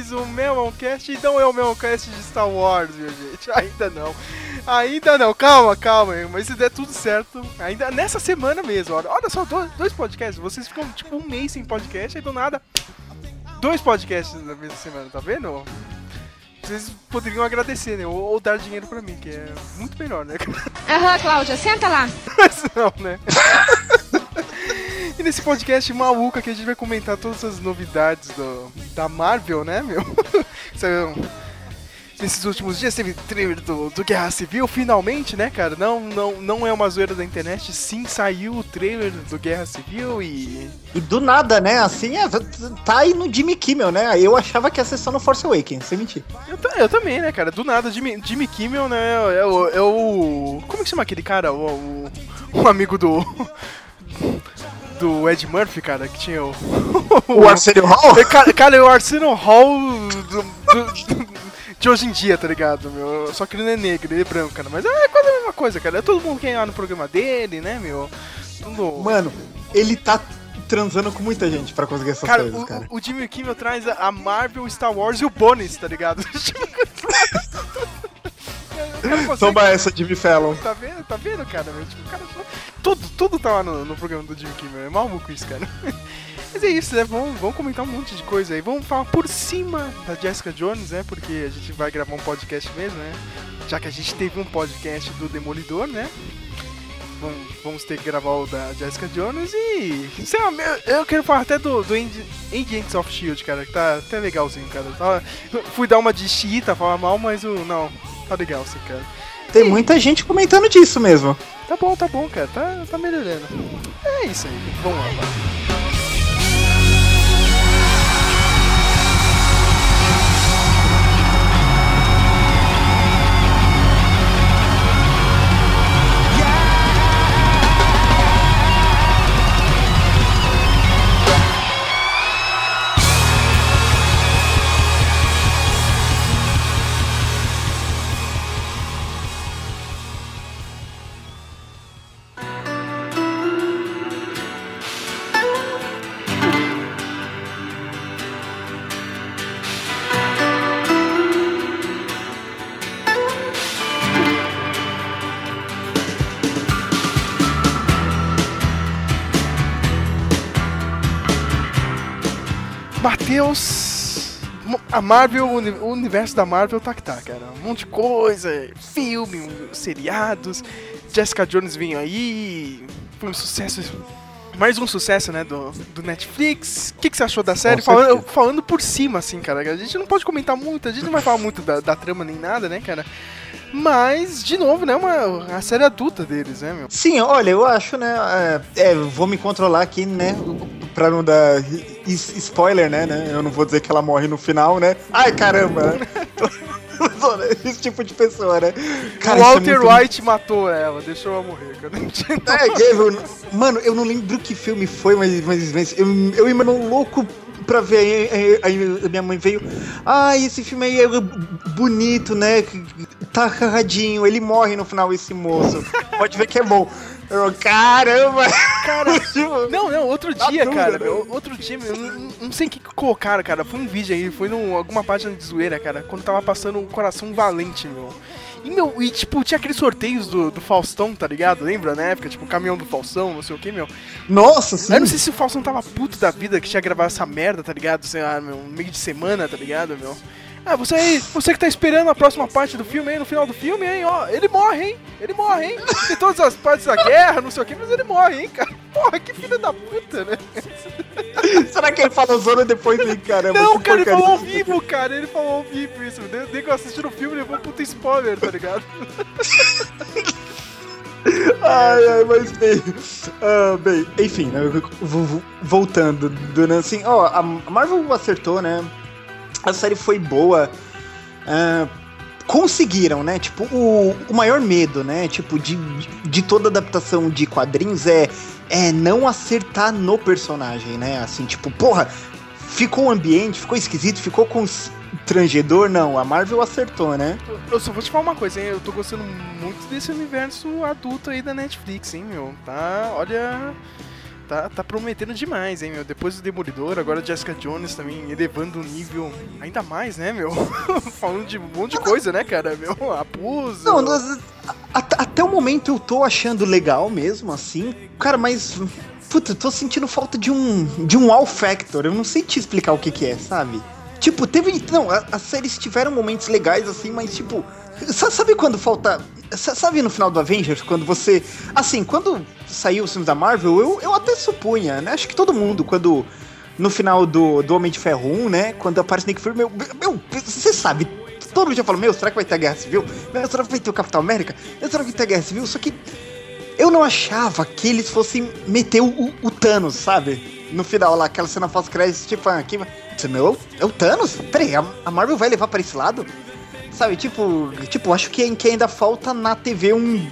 Mais um Meloncast. E não é o Meloncast de Star Wars, minha gente. Ainda não. Ainda não. Calma, calma. Mas se der tudo certo, ainda nessa semana mesmo. Olha, olha só, dois, dois podcasts. Vocês ficam tipo um mês sem podcast e do nada. Dois podcasts na mesma semana, tá vendo? Vocês poderiam agradecer, né? Ou, ou dar dinheiro pra mim, que é muito melhor, né? Aham, Cláudia, senta lá. Mas não, né? e nesse podcast maluco aqui a gente vai comentar todas as novidades do, da Marvel, né, meu? Nesses últimos dias teve trailer do, do Guerra Civil, finalmente, né, cara? Não, não, não é uma zoeira da internet, sim, saiu o trailer do Guerra Civil e. E do nada, né? Assim, é, tá aí no Jimmy Kimmel, né? Eu achava que ia ser só no Force Awakens, sem mentir. Eu, eu também, né, cara? Do nada, Jimmy, Jimmy Kimmel, né? É o, é o. Como que chama aquele cara? O, o, o amigo do. Do Ed Murphy, cara, que tinha o. O Arsenio Hall? É, Cara, cara, é o Arsenio Hall do- do- de hoje em dia, tá ligado, meu? Só que ele não é negro, ele é branco, cara. Mas é quase a mesma coisa, cara. É todo mundo que é lá no programa dele, né, meu? Tudo... Mano, ele tá transando com muita gente pra conseguir essas Cara, coisas, o, cara. o- Jimmy Kimmel traz a- Marvel, Star Wars e o Bonis, tá ligado? Consegue- Toma essa, Jimmy Fallon. Tá vendo, tá vendo, cara? Tipo, cara só- tudo, tudo tá lá no, no programa do Jimmy Kimmel. É maluco isso, cara. Mas é isso, né? Vamos, vamos comentar um monte de coisa aí. Vamos falar por cima da Jessica Jones, né? Porque a gente vai gravar um podcast mesmo, né? Já que a gente teve um podcast do Demolidor, né? Vamos, vamos ter que gravar o da Jessica Jones e. Sei lá, eu, eu quero falar até do, do Ag- Agents of Shield, cara, que tá até legalzinho, cara. Tava- fui dar uma de xiita, falar mal, mas o. Não, tá legal sim, cara. Tem muita gente comentando disso mesmo. Tá bom, tá bom, cara. Tá, tá melhorando. É isso aí. Vamos lá, vai. Matheus. A Marvel, o uni- o universo da Marvel tá que tá, cara. Um monte de coisa, filme, seriados. Jessica Jones vem aí. Foi um sucesso. Mais um sucesso, né, do, do Netflix. O que, que você achou da série? Falando, falando por cima, assim, cara. A gente não pode comentar muito, a gente não vai falar muito da, da trama nem nada, né, cara? Mas, de novo, né, uma, a série adulta deles, né, meu? Sim, olha, eu acho, né? É, é, vou me controlar aqui, né? Pra não dar spoiler, né, né? Eu não vou dizer que ela morre no final, né? Ai, caramba! né? Esse tipo de pessoa, né? Cara, é Walter muito- White matou ela, deixou ela morrer, cara. É, mano, eu não lembro que filme foi, mas, mas, mas eu, eu ia mano, louco pra ver. Aí, aí- minha mãe veio. Ah, esse filme aí é bonito, né? Tá carradinho, ele morre no final, esse moço. Pode ver que é bom. Eu, caramba! Cara, Tipo, Não, não, outro Tá dia, dura, cara. né? meu, outro dia, meu, eu não, não sei o que que colocaram, cara. Foi um vídeo aí, foi em alguma página de zoeira, cara. Quando tava passando o Coração Valente, meu. E, meu, e tipo, tinha aqueles sorteios do, do Faustão, tá ligado? Lembra na época? Tipo, o caminhão do Faustão, não sei o que, meu. Nossa, sim. Eu não sei se o Faustão tava puto da vida que tinha gravado essa merda, tá ligado? Sei lá, meu, meio de semana, tá ligado, meu? Ah, você aí, você que tá esperando a próxima parte do filme aí, no final do filme, hein, ó, ele morre, hein? Ele morre, hein? Tem todas as partes da guerra, não sei o que, mas ele morre, hein, cara? Porra, que filho da puta, né? Será que ele falou zona depois aí, caramba? Não, cara, ele falou ao vivo, cara, ele falou ao vivo isso. Nem que eu assisti no filme, levou um puta spoiler, tá ligado? Ai, ai, mas bem. ah, bem, enfim, né, vo- vo- voltando, dando assim, ó, a Marvel acertou, né? A série foi boa. ah, conseguiram, né? Tipo, o, o maior medo, né? Tipo, de, de toda adaptação de quadrinhos é, é não acertar no personagem, né? Assim, tipo, porra, ficou o ambiente, ficou esquisito, ficou constrangedor. Não, a Marvel acertou, né? Eu só vou te falar uma coisa, hein? Eu tô gostando muito desse universo adulto aí da Netflix, hein, meu? Tá, olha tá, tá prometendo demais, hein, meu? Depois do Demolidor, agora Jessica Jones também elevando o nível ainda mais, né, meu? Falando de um monte de coisa, né, cara? Meu, abuso. Não, nós, até o momento eu tô achando legal mesmo, assim. Cara, mas. Puta, eu tô sentindo falta de um. de um all factor. Eu não sei te explicar o que, que é, sabe? Tipo, teve. Não, as séries tiveram momentos legais, assim, mas tipo. Sabe quando falta. Sabe no final do Avengers, quando você. Assim, quando saiu os filmes da Marvel, eu, eu até supunha, né? Acho que todo mundo, quando. No final do, do Homem de Ferro 1, né? Quando aparece Nick Fury, meu. Meu, você sabe. Todo mundo já falou, meu, será que vai ter a Guerra Civil? Meu, será que vai ter o Capitão América? Meu, será que vai ter a Guerra Civil? Só que. Eu não achava que eles fossem meter o, o Thanos, sabe? No final lá, aquela cena pós-crédito, tipo, aqui. Não, é o Thanos? Peraí, a, a Marvel vai levar para esse lado? Sabe, tipo, tipo, acho que, que ainda falta na TV um,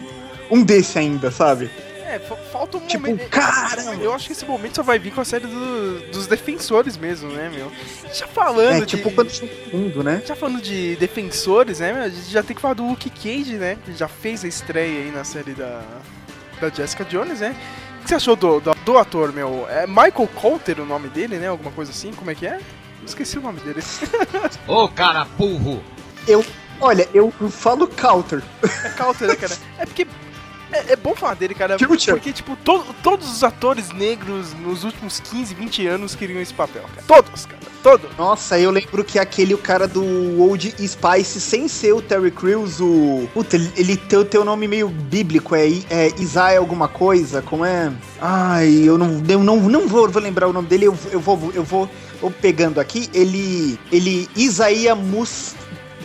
um desse ainda, sabe? É, falta um tipo, momento. Cara! Eu acho que esse momento só vai vir com a série do, dos defensores mesmo, né, meu? Já falando é, tipo, de. quando mundo, né? Já falando de defensores, né, meu? A gente já tem que falar do Luke Cage, né? Que já fez a estreia aí na série da, da Jessica Jones, né? O que você achou do, do, do ator, meu? É Michael Coulter o nome dele, né? Alguma coisa assim? Como é que é? Esqueci o nome dele. Ô, cara burro! Eu, olha, eu falo counter. É counter, né, cara? É porque é, é, bom falar dele, cara. Porque, tipo, to, todos os atores negros nos últimos 15, 20 anos queriam esse papel, cara. Todos, cara. Todos. Nossa, eu lembro que aquele o cara do Old Spice, sem ser o Terry Crews, o. Puta, ele, ele tem o teu nome meio bíblico, é, é Isaiah alguma coisa, como é? Ai, eu não, eu não, não vou, vou lembrar o nome dele, eu, eu vou. Eu vou eu pegando aqui, ele. Ele. Isaías Mus.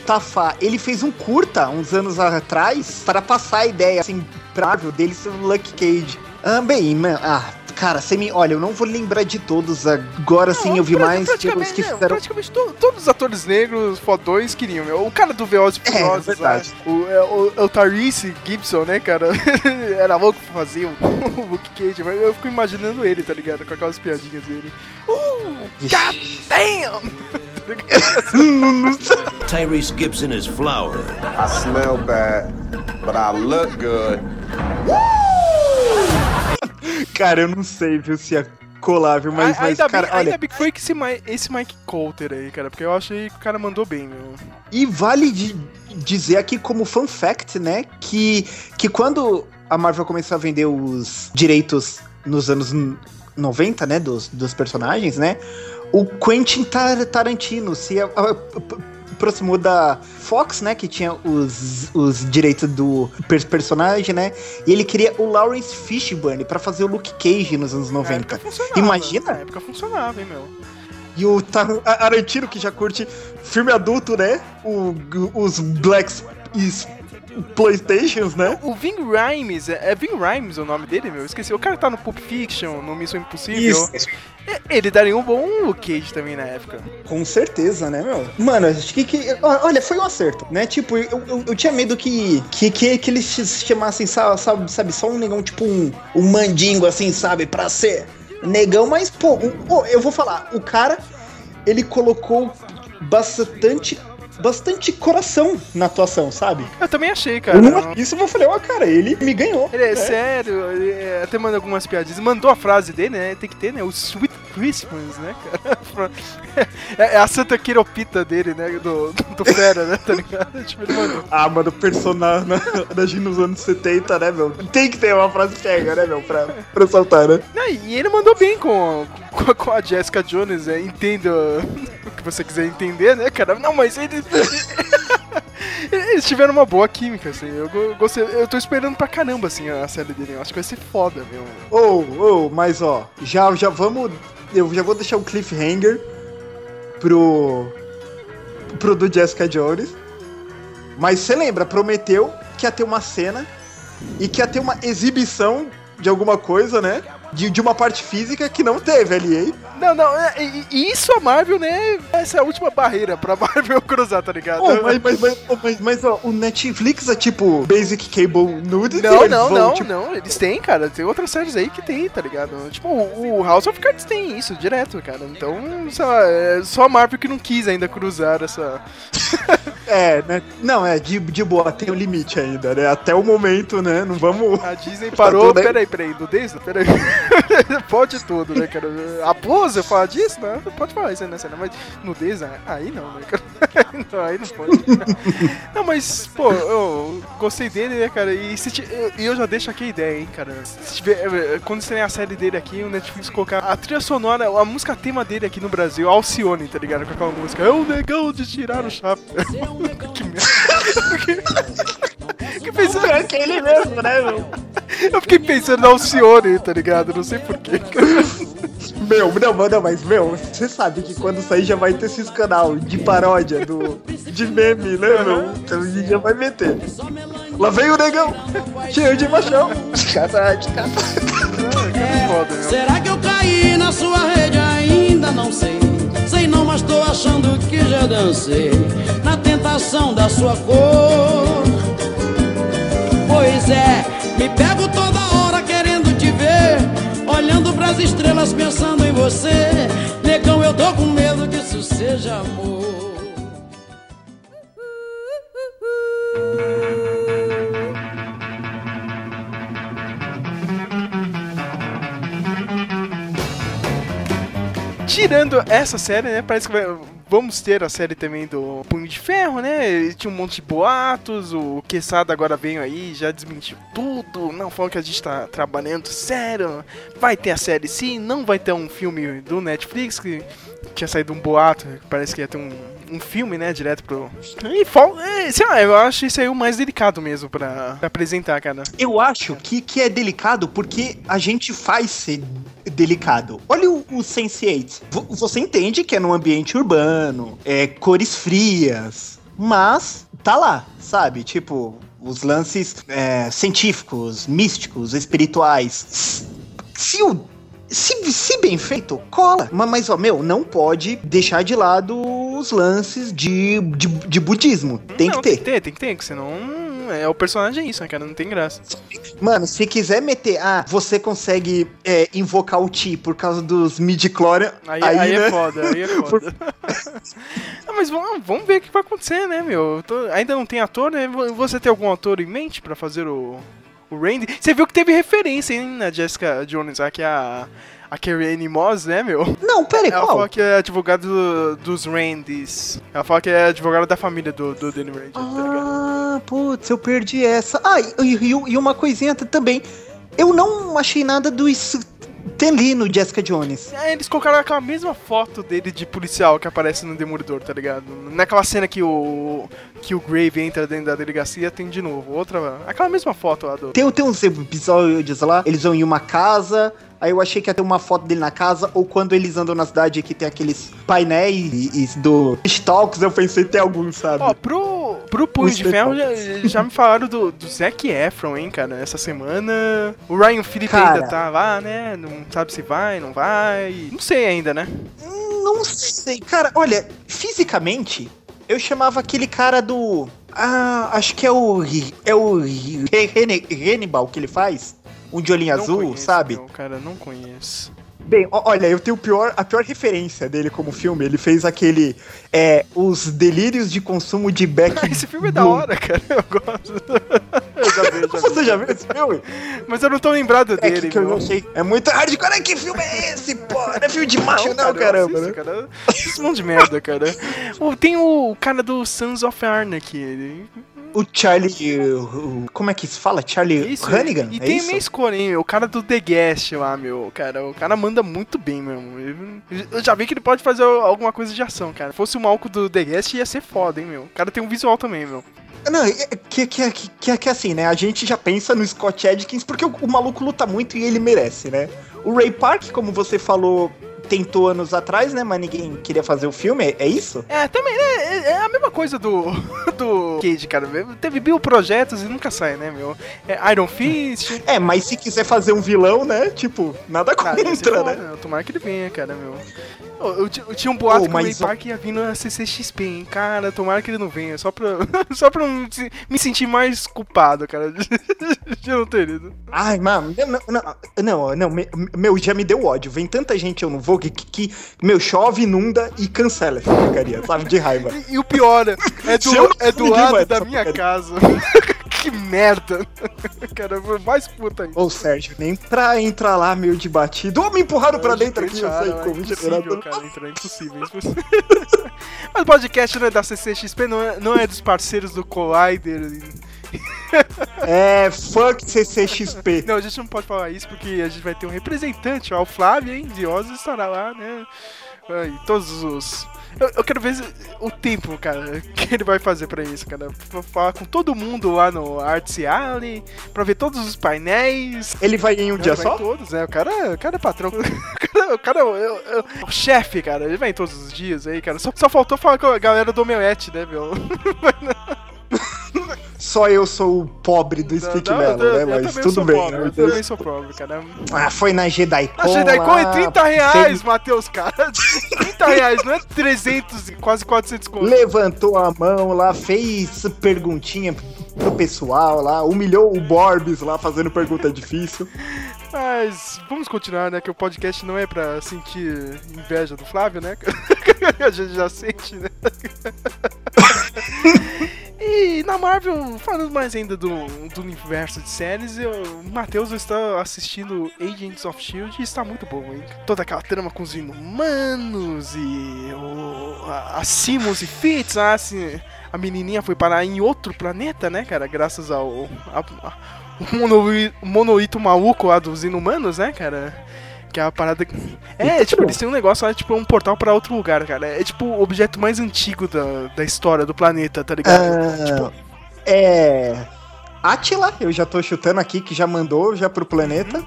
Mustafa, ele fez um curta uns anos atrás para passar a ideia assim prável dele ser o Lucky Cage. Ah, bem, man, ah, cara, você me. Olha, eu não vou lembrar de todos agora, sim, eu vi mais pelos que não, fizeram. Praticamente to, todos os atores negros fodões queriam, meu. O cara do Velozes e É, Furiosos, verdade. né? o, é, o, é o Tyrese Gibson, né, cara? Era louco pra fazer o, o Luke Cage, mas eu fico imaginando ele, tá ligado? Com aquelas piadinhas dele. Uh, god damn! Tyrese Gibson is flower. I smell bad, but I look good. Cara, eu não sei, viu, se é colável, mas, A- mas ainda, cara, bem, olha. ainda bem que foi esse, esse Mike Coulter aí, cara, porque eu achei que o cara mandou bem, meu. E vale de dizer aqui como fun fact, né, que, que quando a Marvel começou a vender os direitos nos anos 90, né, dos, dos personagens, né, o Quentin Tar- Tarantino se a- a- a- aproximou da Fox, né, que tinha os, os direitos do per- personagem, né, e ele queria o Lawrence Fishburne pra fazer o Luke Cage nos anos Na 90. época funcionava. Imagina? Na época funcionava, hein, meu. E o Tarantino, que já curte filme adulto, né? O, os Blacks Playstations, né? O Ving Rhymes, é, é Ving Rhymes o nome dele, meu? Esqueci. O cara tá no Pulp Fiction, no Missão Impossível. É, Ele daria um bom Luke Cage também na época. Com certeza, né, meu? Mano, acho que, que- olha, foi um acerto, né? Tipo, eu, eu, eu tinha medo que, que, que, que eles se chamassem, sa- sabe, sabe, só um negão, tipo um, um mandingo, assim, sabe, pra ser negão, mas, pô, o- o- eu vou falar, o cara, ele colocou bastante, bastante coração na atuação, sabe? Eu também achei, cara. Uma- Isso eu falei, ó, cara, ele me ganhou. Ele é né? sério, ele é- até manda algumas piadinhas. Mandou a frase dele, né? Tem que ter, né? O Sweet Christmas, né, cara? É é a Santa Quiropita dele, né? Do, do, Fera, né? Tá ligado? Tipo, ele mandou. Ah, mano, personagem da Gina nos anos 70, né, meu? Tem que ter uma frase pega, né, meu? Pra, pra soltar, né? Não, e ele mandou bem com, com, com a Jessica Jones, né? Entenda o que você quiser entender, né, cara? Não, mas eles. Eles tiveram uma boa química, assim. Eu go- gostei. Eu tô esperando pra caramba, assim, a série dele. Eu acho que vai ser foda, meu. Ô, ô, mas ó, já, já vamos. Eu já vou deixar o cliffhanger pro. pro do Jessica Jones. Mas você lembra, prometeu que ia ter uma cena e que ia ter uma exibição de alguma coisa, né? De, de uma parte física que não teve ali, hein? Não, não, é, e- e isso a Marvel, né? Essa é a última barreira pra Marvel cruzar, tá ligado? Pô, mas, mas, mas, mas, mas, ó, o Netflix é tipo Basic Cable Nude. Não, não, vão, não, tipo, não. Eles têm, cara. Tem outras séries aí que tem, tá ligado? Tipo, o House of Cards tem isso direto, cara. Então, sei lá, é só a Marvel que não quis ainda cruzar essa. É, né? Não, é, de, de boa, tem um limite ainda, né? Até o momento, né? Não vamos. A Disney parou. tudo aí. Peraí, peraí, nudez? Peraí. Pode tudo, né, cara? Abuso, eu falar disso? Não, pode falar isso aí na cena, mas nudez, ah, aí não, né, cara? Não, aí não pode. Não, mas, pô, eu gostei dele, né, cara? E eu- já deixo aqui a ideia, hein, cara. Se tiver, quando tem a série dele aqui, o Netflix colocar a trilha sonora, a música tema dele aqui no Brasil, Alcione, tá ligado? Com aquela música. É o negão de tirar o chapéu. que merda. Que pensando, É que ele mesmo, né, meu? eu fiquei pensando na Alcione, tá ligado? Não sei porquê. Meu, não, não, mas, meu, você sabe que quando sair já vai ter esses canal de paródia do, de meme, né, meu? Então a gente já vai meter. Lá vem o negão, cheio de machão. Foda, meu. Será que eu caí na sua rede? Ainda não sei. Sei não, mas tô achando que já dancei na tentação da sua cor. Pois é, me pego toda hora querendo te ver, olhando pras estrelas pensando em você. Negão, eu tô com medo que isso seja amor. Tirando essa série, né? Parece que vai- vamos ter a série também do Punho de Ferro, né? Tinha um monte de boatos, o Quesada agora veio aí, já desmentiu tudo. Não falou que a gente tá trabalhando sério. Vai ter a série sim, não vai ter um filme do Netflix que tinha saído um boato, parece que ia ter um, um filme, né? Direto pro. E fal... é, sei lá, eu acho isso aí o mais delicado mesmo pra, pra apresentar, cara. Eu acho que, que é delicado porque a gente faz ser delicado. Olha o, o Sense8. Vo- Você entende que é num ambiente urbano, é cores frias, mas tá lá, sabe? Tipo, os lances é, científicos, místicos, espirituais. Se o se, se bem feito, cola. Mas, mas, ó, meu, não pode deixar de lado os lances de, de, de budismo. Tem Não, que ter. Tem que ter, tem que ter, que senão. É, o personagem é isso, né, cara? Não tem graça. Mano, se quiser meter, ah, você consegue é, invocar o Ti por causa dos midi-chlorian, Aí, aí, aí, né? é foda, aí é foda. Ah, mas vamos, vamos ver o que vai acontecer, né, meu? Eu tô- ainda não tem ator, né? Vo- Você tem algum ator em mente pra fazer o, o Randy? Você viu que teve referência, hein, na Jessica Jones, aqui a, a Carrie Anne Moss, né, meu? Não, pera aí, Ela qual? fala que é advogada do- dos Randys. Ela fala que é advogada da família do, do Danny Rand, tá ligado? Ah, putz, eu perdi essa. Ah, e, e- e uma coisinha também. Eu não achei nada do Stan Lee no Jessica Jones. É, eles colocaram aquela mesma foto dele de policial que aparece no Demolidor, tá ligado? Naquela cena que o que o Grave entra dentro da delegacia, tem de novo outra, aquela mesma foto lá do Tem, tem uns episódios lá, eles vão em uma casa, aí eu achei que ia ter uma foto dele na casa, ou quando eles andam na cidade que tem aqueles painéis do Talks, eu pensei tem alguns, sabe? Ó, pro, pro Punho de Ferro já, já me falaram do, do Zac Efron, hein, cara, essa semana. O Ryan Phillippe ainda tá lá, né? Não sabe se vai, não vai. Não sei ainda, né? Não sei, cara, olha, fisicamente, eu chamava aquele cara do. Ah, acho que é o. É o Hannibal que ele faz. Um de olhinho Não azul, conheço, sabe? meu, cara, não conheço. Bem, olha, eu tenho pior, a pior referência dele como filme. Ele fez aquele. É. Os Delírios de Consumo de Beck. Esse filme é da hora, cara. Eu gosto. Eu já vi, já vi. Você já viu esse filme? Mas eu não tô lembrado É dele, que, que eu meu. achei. É muito hardcore. Que filme é esse, pô? Não é filme de macho, não, cara, eu caramba, assisto, né? cara. Esse monte de merda, cara. Tem o cara do Sons of Anarchy, ele. O Charlie. o- o- como é que se fala? Charlie Isso, Hannigan? E é tem isso? escolha, hein? O cara do The Guest lá, meu. Cara, o cara manda muito bem, meu. Eu- já vi que ele pode fazer alguma coisa de ação, cara. Se fosse o Malco do The Guest, ia ser foda, hein, meu. O cara tem um visual também, meu. Não, é- que, que, que, que, que assim, né? A gente já pensa no Scott Adkins porque o, o maluco luta muito e ele merece, né? O Ray Park, como você falou, tentou anos atrás, né? Mas ninguém queria fazer o filme, é, é isso? É, também, né? é a mesma coisa do, do Cage, cara. Teve mil projetos e nunca sai, né, meu? É Iron Fist. É, mas se quiser fazer um vilão, né? Tipo, nada contra, bom, né? né? Tomara que ele venha, cara, meu. Eu, eu ti- eu tinha um boato Ô, que o Ray Park ia vir na CCXP, hein? Cara, tomara que ele não venha. Só pra, só pra me sentir mais culpado, cara, de, não ter ido. Ai, mano, não, não, não, não, me- meu, já me deu ódio. Vem tanta gente eu não vou que, que, que, meu, chove, inunda e cancela essa porcaria, sabe? De raiva. E, e o pior, é do, é do ninguém lado da minha porcaria. casa. que merda. Cara, foi mais puta ainda. Ô, Sérgio, nem pra entrar lá meio de batido. Ô, me empurraram pra dentro aqui, eu sei é como. impossível, cara, entrar, é impossível, é impossível. Mas o podcast não é da CCXP, não é, não é dos parceiros do Collider. É, fuck CCXP. Não, a gente não pode falar isso porque a gente vai ter um representante, ó, o Flávio, hein, de Oz estará lá, né? Aí, todos os... Eu, eu quero ver o tempo, cara, que ele vai fazer pra isso, cara. Pra falar com todo mundo lá no Arts Alley, pra ver todos os painéis. Ele vai em um dia só? Todos, né? O cara, o cara é patrão. O cara, o cara é o, é o- é o chefe, cara. Ele vai em todos os dias aí, cara. Só, só faltou falar com a galera do Omelete, né, meu? Só eu sou o pobre do Speak Não, Melon, né? eu Mas tudo bem, pobre, né? Eu também sou pobre, cara. Ah, foi na JediCon. A JediCon é lá, 30 reais, fez- Matheus, cara. 30 reais, não é 300, e quase 400 conto. Levantou a mão lá, fez perguntinha pro pessoal lá, humilhou o Borbs lá fazendo pergunta difícil. Mas vamos continuar, né? Que o podcast não é pra sentir inveja do Flávio, né? A gente já sente, né? E na Marvel, falando mais ainda do, do universo de séries, eu, o Matheus está assistindo Agents of Shield e está muito bom, hein? Toda aquela trama com os inumanos e o, a, a Simmons e Fitz, ah, assim, a menininha foi parar em outro planeta, né, cara? Graças ao a- a- o monolito maluco lá dos inumanos, né, cara? Que é a parada. É, tipo, eles têm um negócio lá, tipo, um portal pra outro lugar, cara. É tipo o objeto mais antigo da, da história do planeta, tá ligado? Ah, Tipo- É. Atila, eu já tô chutando aqui que já mandou já pro planeta.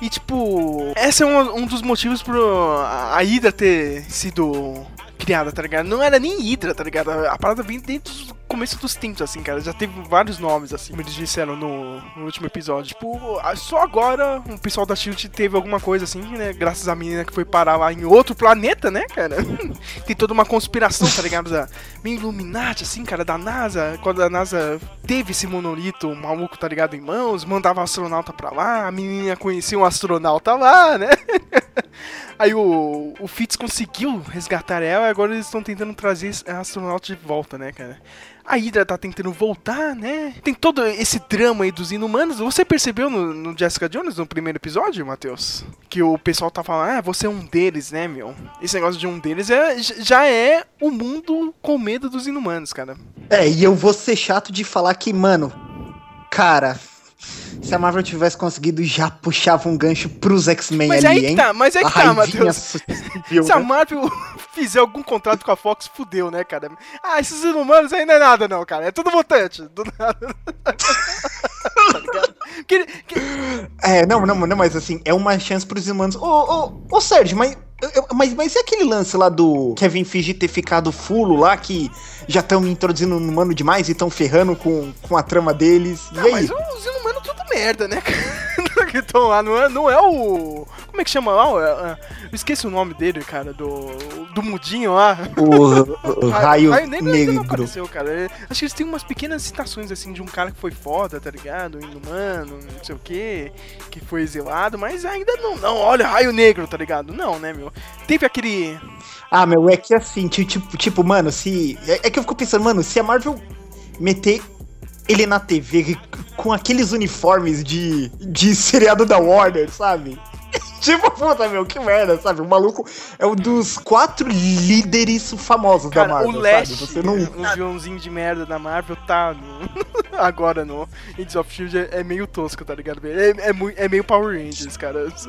E tipo, esse é um, um dos motivos pro a Hydra ter sido criada, tá ligado? Não era nem Hydra, tá ligado? A parada vem desde o começo dos tempos, assim, cara. Já teve vários nomes, assim, como eles disseram no, no último episódio. Tipo, a- só agora o pessoal da Shield teve alguma coisa, assim, né? Graças à menina que foi parar lá em outro planeta, né, cara? Tem toda uma conspiração, tá ligado? Da, meio Illuminati, assim, cara, da NASA. Quando a NASA teve esse monolito maluco, tá ligado, em mãos, mandava um astronauta pra lá, a menina conhecia um astronauta lá, né? Aí o, o Fitz conseguiu resgatar ela e agora eles estão tentando trazer esse astronauta de volta, né, cara? A Hydra tá tentando voltar, né? Tem todo esse drama aí dos inumanos. Você percebeu no, no Jessica Jones, no primeiro episódio, Matheus? Que o pessoal tá falando, ah, você é um deles, né, meu? Esse negócio de um deles é, já é o mundo com medo dos inumanos, cara. É, e eu vou ser chato de falar que, mano, cara, se a Marvel tivesse conseguido, já puxava um gancho pros X-Men Mas ali, aí que hein? tá, mas A que tá, raivinha Matheus. sutil, Se a né? Marvel fizer algum contrato com a Fox, fudeu, né, cara? Ah, esses inumanos não é nada, não, cara. É tudo mutante. Do nada. tá ligado? Que- que- É, não, não, não, mas assim, é uma chance pros humanos. Ô, ô, ô, Sérgio, mas, mas, mas e aquele lance lá do Kevin Feige ter ficado fulo lá, que já estão introduzindo um humano demais e estão ferrando com, com a trama deles? E Ah, aí? mas os inumanos tudo merda, né, cara? Que estão lá, não é, não é o. Como é que chama lá? É- é- Eu esqueci o nome dele, cara, do. Do mudinho lá. O, o raio Negro ainda não negro. apareceu, cara. É, Acho que eles têm umas pequenas citações, assim, de um cara que foi foda, tá ligado? Um Inumano, não sei o que, que foi exilado, mas ainda não, não, olha, raio negro, tá ligado? Não, né, meu? Teve aquele. Ah, meu, é que assim, ti- tipo, tipo mano, se. É que eu fico pensando, mano, se a Marvel meter ele na TV com aqueles uniformes de, de seriado da Warner, sabe? Tipo, puta, meu, que merda, sabe? O maluco é um dos quatro líderes famosos da Cara, Marvel, o sabe? Lash, Você não. um vilãozinho de merda da Marvel, tá no- agora no Agents of Shield é, é meio tosco, tá ligado? É, é, é meio Power Rangers, cara.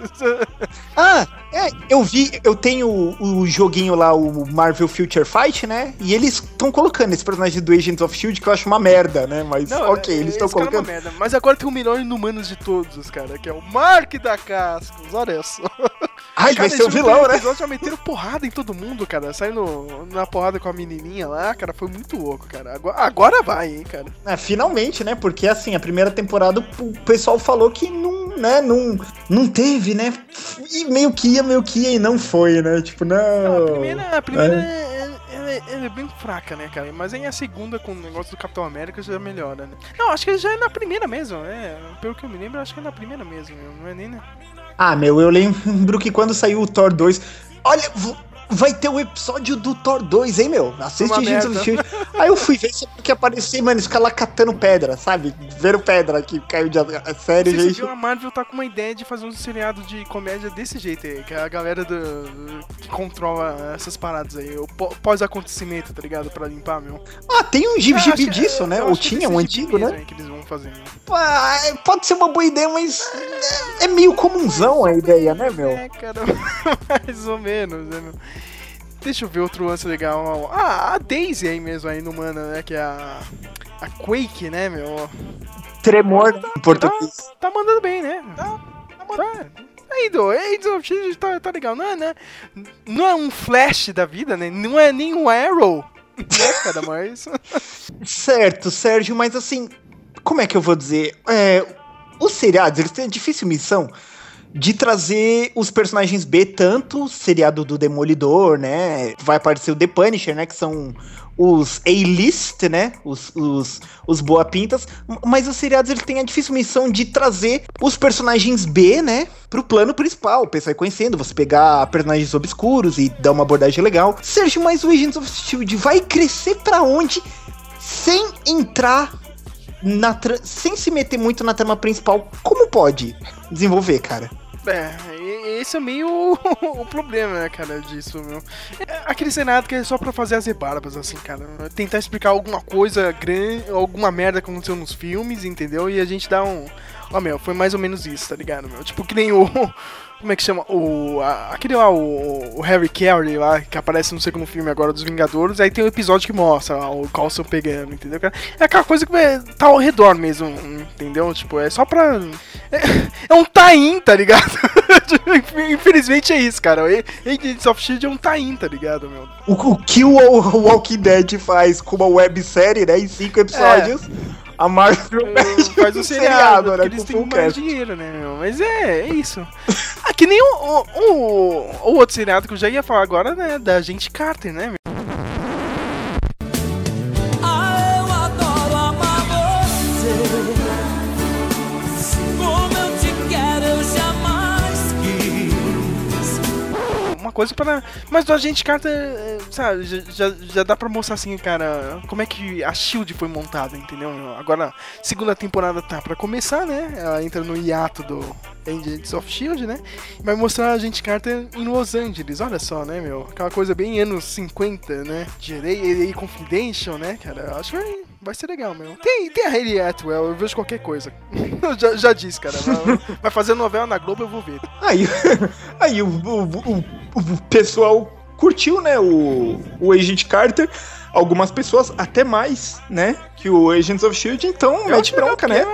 Ah, é, eu vi, eu tenho o, o joguinho lá, o Marvel Future Fight, né? E eles estão colocando esse personagem do Agents of Shield que eu acho uma merda, né? Mas ok, eles estão é uma colocando. merda. Mas agora tem o melhor inumanos de todos, cara, que é o Mark da Cascos. Olha Ai, vai Cara, ser o vilão, né? episódio já meteram porrada em todo mundo, cara. Saindo na porrada com a menininha lá, cara, foi muito louco, cara. Agora, agora vai, hein, cara. É, finalmente, né? Porque assim, a primeira temporada o pessoal falou que não, né, não, não teve, né? E meio que ia, meio que ia e não foi, né? Tipo, não. Não, a primeira, a primeira é, ela é- ela é bem fraca, né, cara? Mas aí a segunda, com o negócio do Capitão América, já melhora, né? Não, acho que já é na primeira mesmo, né? Pelo que eu me lembro, acho que é na primeira mesmo, não é nem na... Ah, meu, eu lembro que quando saiu o Thor 2. Olha, vai ter o episódio do Thor 2, hein, meu? Assiste Uma Agents of. Shield. Aí eu fui ver só porque aparecia, mano, caras lá catando pedra, sabe? Vendo pedra que caiu de a, série, gente. viu, a Marvel tá com uma ideia de fazer um seriado de comédia desse jeito aí, que é a galera do, que controla essas paradas aí, o pó- pós-acontecimento, tá ligado? Pra limpar, meu. Ah, tem um gibi que- disso, né? eu Ou que tinha um gibi antigo, né? aí Que eles vão fazer. né? Ah, pode ser uma boa ideia, mas é é meio comunzão a ideia, né, meu? É, cara, mais ou menos, né, meu? Deixa eu ver outro lance legal. Ah, a Daisy aí mesmo, aí no Mana, né? Que é a. A Quake, né, meu? Tremor em português. Tá mandando bem, né? Tá, tá mandando. Aí, do Aids tá, tá legal. Não é, né? Não é um Flash da vida, né? Não é nem um Arrow. Né, cara, mas. Certo, Sérgio, mas assim, como é que eu vou dizer? É, os seriados, eles têm difícil missão de trazer os personagens B, tanto seriado do Demolidor, né? Vai aparecer o The Punisher, né? Que são os A-list, né? Os, os, os boa-pintas. Mas os seriados, eles têm a difícil missão de trazer os personagens B, né? Pro plano principal. O pessoal conhecendo, você pegar personagens obscuros e dar uma abordagem legal. Sérgio, mas o Agents of S.H.I.E.L.D. vai crescer pra onde sem entrar na sem se meter muito na trama principal, como pode desenvolver, cara? É, esse é meio o problema, né, cara, disso, meu. É Aquele cenário que é só pra fazer as rebarbas, assim, cara. Tentar explicar alguma coisa grande, alguma merda que aconteceu nos filmes, entendeu? E a gente dá um. Ó, meu, foi mais ou menos isso, tá ligado, meu? Tipo, que nem o. Como é que chama? O. a- aquele lá, o, o Harry Carey lá, que aparece no segundo filme agora dos Vingadores. Aí tem um episódio que mostra lá, o Coulson pegando, entendeu? É aquela coisa que é, tá ao redor mesmo, entendeu? Tipo, é só pra. É, é um tain, tá ligado? Infelizmente é isso, cara. Agents of Shield é um tain, tá ligado, meu? O, o que o o Walking Dead faz com uma websérie, né, em cinco episódios, a Marvel Faz um seriado, né, porque eles têm mais dinheiro, né, meu? Mas é, é isso. Que nem o, o, o, o outro seriado que eu já ia falar agora, né, da gente Carter, né, coisa para. Mas do Agente Carter, é, sabe, já, já, dá pra mostrar assim, cara, como é que a Shield foi montada, entendeu? Agora, segunda temporada tá pra começar, né? Ela entra no hiato do Agents of Shield, né? Vai mostrar a Agente Carter em Los Angeles, olha só, né, meu? Aquela coisa bem anos 50, né? De LA Confidential, né, cara? Acho que vai, ser legal, meu. Tem, tem a Hayley Atwell, eu vejo qualquer coisa. Já, já disse, cara. Vai, vai fazer novela na Globo, eu vou ver. Aí, aí o, o, o- o pessoal curtiu, né, o, o Agent Carter. Algumas pessoas até mais, né, que o Agents of S.H.I.E.L.D., então Eu mete bronca, né?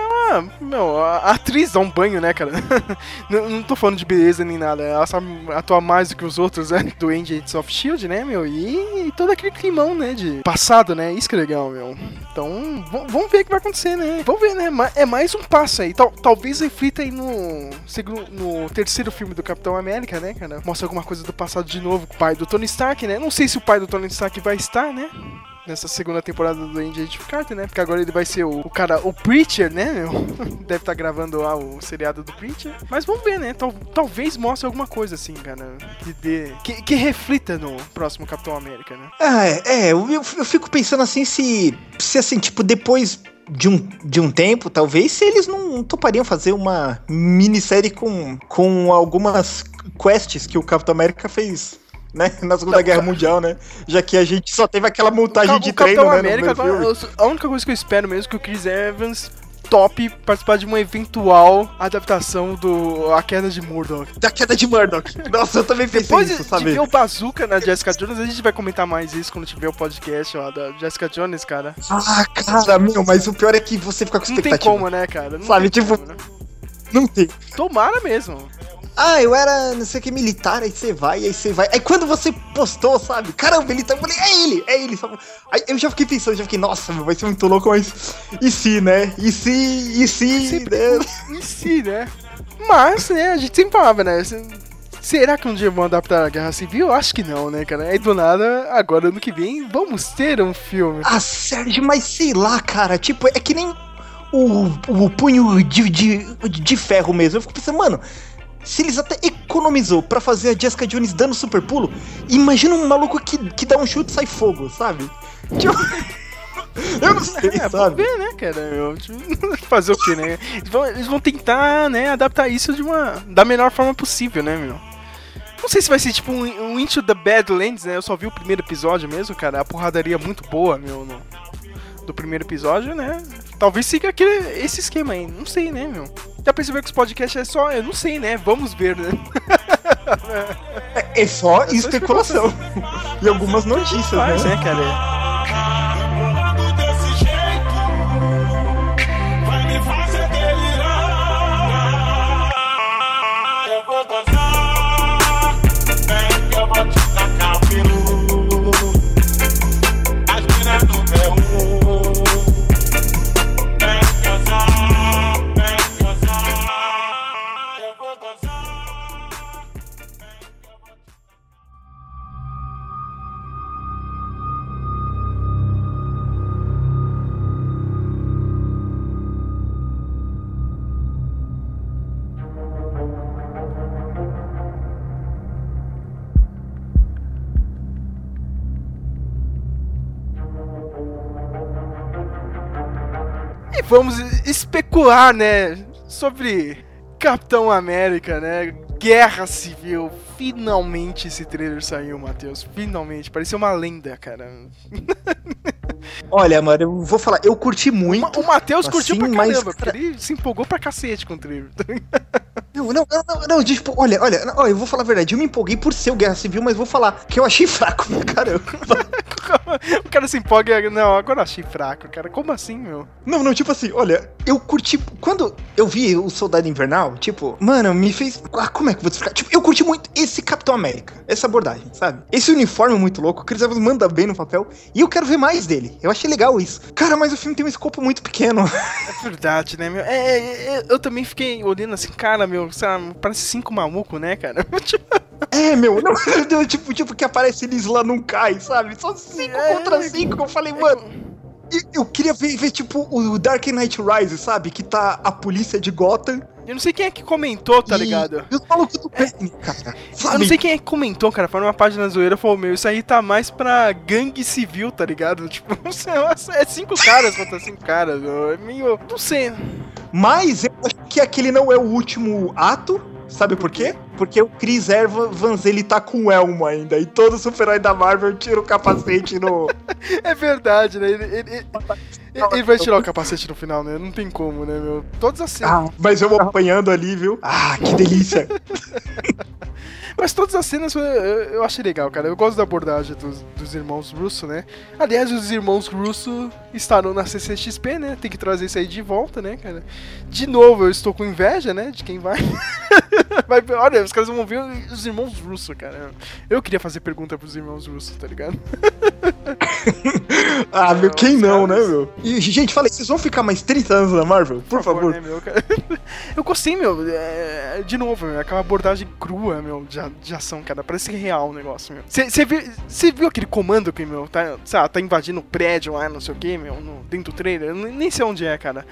meu, a atriz dá um banho, né, cara? não, não tô falando de beleza nem nada. Ela sabe atuar mais do que os outros, né? Do Agents of Shield, né, meu? E, todo aquele climão, né? De passado, né? Isso que é legal, meu. Então, vamos ver o que vai acontecer, né? Vamos ver, né? É mais um passo aí. Tal- talvez reflita aí no, segundo, no terceiro filme do Capitão América, né, cara? Mostra alguma coisa do passado de novo com o pai do Tony Stark, né? Não sei se o pai do Tony Stark vai estar, né? Nessa segunda temporada do Agent Carter, né? Porque agora ele vai ser o, o cara, o Preacher, né? Deve estar gravando lá o seriado do Preacher. Mas vamos ver, né? Tal- talvez mostre alguma coisa assim, cara. Que, dê, que, que reflita no próximo Capitão América, né? Ah, é, é, eu, eu fico pensando assim se, se assim, tipo, depois de um, de um tempo, talvez, se eles não topariam fazer uma minissérie com, com algumas quests que o Capitão América fez, né, na Segunda Não, Guerra Mundial, né? Já que a gente só teve aquela montagem de Capitão treino, né, no América, agora, a única coisa que eu espero mesmo é que o Chris Evans top participar de uma eventual adaptação do A Queda de Murdoch. Da queda de Murdoch. Nossa, eu também pensei Depois nisso, de sabe? ver o Bazooka na Jessica Jones, a gente vai comentar mais isso quando tiver o podcast ó, da Jessica Jones, cara. Ah, cara, meu, mas o pior é que você fica com Não tem expectativa. como, né, cara? Não Sabe, tipo- como, né? Não tem. Tomara mesmo. Ah, eu era não sei o que militar, aí você vai, aí você vai. Aí quando você postou, sabe? Caramba, ele tá. Eu falei, é ele, é ele. Sabe? Aí eu já fiquei pensando, já fiquei, nossa, meu, vai ser muito louco, mas. E se, né? E se, e se, Sempre né? em si, né? Mas, né, a gente sempre falava, né? se- Será que um dia vão adaptar a Guerra Civil? Acho que não, né, cara? Aí do nada, agora ano que vem, vamos ter um filme. Ah, Sérgio, mas sei lá, cara. Tipo, é que nem o, o punho de, de, de ferro mesmo. Eu fico pensando, mano, se eles até economizou pra fazer a Jessica Jones dando super pulo, imagina um maluco que, que dá um chute e sai fogo, sabe? Tipo, eu não sei, É, sabe? ver, né, cara? Eu, tipo, fazer o quê, né? Eles vão, eles vão tentar, né, adaptar isso de uma, da melhor forma possível, né, meu? Não sei se vai ser tipo um, um Into the Badlands, né? Eu só vi o primeiro episódio mesmo, cara. A porradaria é muito boa, meu, no- do primeiro episódio, né? Talvez siga aquele, esse esquema aí. Não sei, né, meu? Já percebeu que os podcasts é só, eu não sei, né? Vamos ver, né? É só só especulação. e algumas notícias, Faz, né? né, cara? E vamos especular, né, sobre Capitão América, né? Guerra Civil. Finalmente esse trailer saiu, Matheus. Finalmente. Parecia uma lenda, cara. Olha, mano, eu vou falar, eu curti muito. O Matheus curtiu Assim, pra mas, caramba, cara- porque ele se empolgou pra cacete com o trailer. Não, não, não, não, tipo, olha, olha, ó, eu vou falar a verdade, eu me empolguei por ser o Guerra Civil, mas vou falar que eu achei fraco pra caramba. O cara se empolga. e- Não, agora eu achei fraco, cara. Como assim, meu? Não, não, tipo assim, olha, eu curti. Quando eu vi o Soldado Invernal, tipo, mano, me fez. Ah, como é que eu vou explicar? Tipo, eu curti muito esse Capitão América, essa abordagem, sabe? Esse uniforme muito louco, o Chris Evans manda bem no papel, e eu quero ver mais dele. Eu achei legal isso. Cara, mas o filme tem um escopo muito pequeno. É verdade, né, meu? É, é, é, eu também fiquei olhando assim, cara, meu, sabe, parece cinco malucos, né, cara? É, meu, não, tipo, tipo, que aparece eles lá não cai, sabe? Só cinco É, contra cinco. Eu falei, mano. Eu queria ver, ver, tipo, o Dark Knight Rise, sabe? Que tá a polícia de Gotham. Eu não sei quem é que comentou, tá e- ligado? E os malucos do bem, cara. Eu Sabe? não sei quem é que comentou, cara. Foi numa página zoeira falou: Meu, isso aí tá mais pra gangue civil, tá ligado? Tipo, é cinco caras contra cinco caras, meu. É meio. Não sei. Mas eu acho que aquele não é o último ato. Sabe por quê? Porque o Chris Evans, ele tá com o elmo ainda. E todo super-herói da Marvel tira o capacete no... É verdade, né? Ele, ele- ele- vai tirar o capacete no final, né? Não tem como, né, meu? Todas as cenas. Ah, mas eu apanhando ali, viu? Ah, que delícia. Mas todas as cenas eu, achei legal, cara. Eu gosto da abordagem dos, dos irmãos Russo, né? Aliás, os irmãos Russo estarão na CCXP, né? Tem que trazer isso aí de volta, né, cara? De novo, eu estou com inveja, né? De quem vai. vai olha, os caras vão ver os irmãos Russo, cara. Eu queria fazer pergunta pros irmãos Russo, tá ligado? Ah, meu, quem não, caras- né, meu? E, gente, falei, vocês vão ficar mais 30 anos na Marvel? Por favor. né, meu? Eu gostei, meu. é, de novo, meu, aquela abordagem crua, meu, de, de ação, cara. Parece real o negócio, meu. Você viu, cê viu aquele comando que, meu, tá, tá invadindo o prédio lá, não sei o que, meu, no- dentro do trailer? Eu nem sei onde é, cara.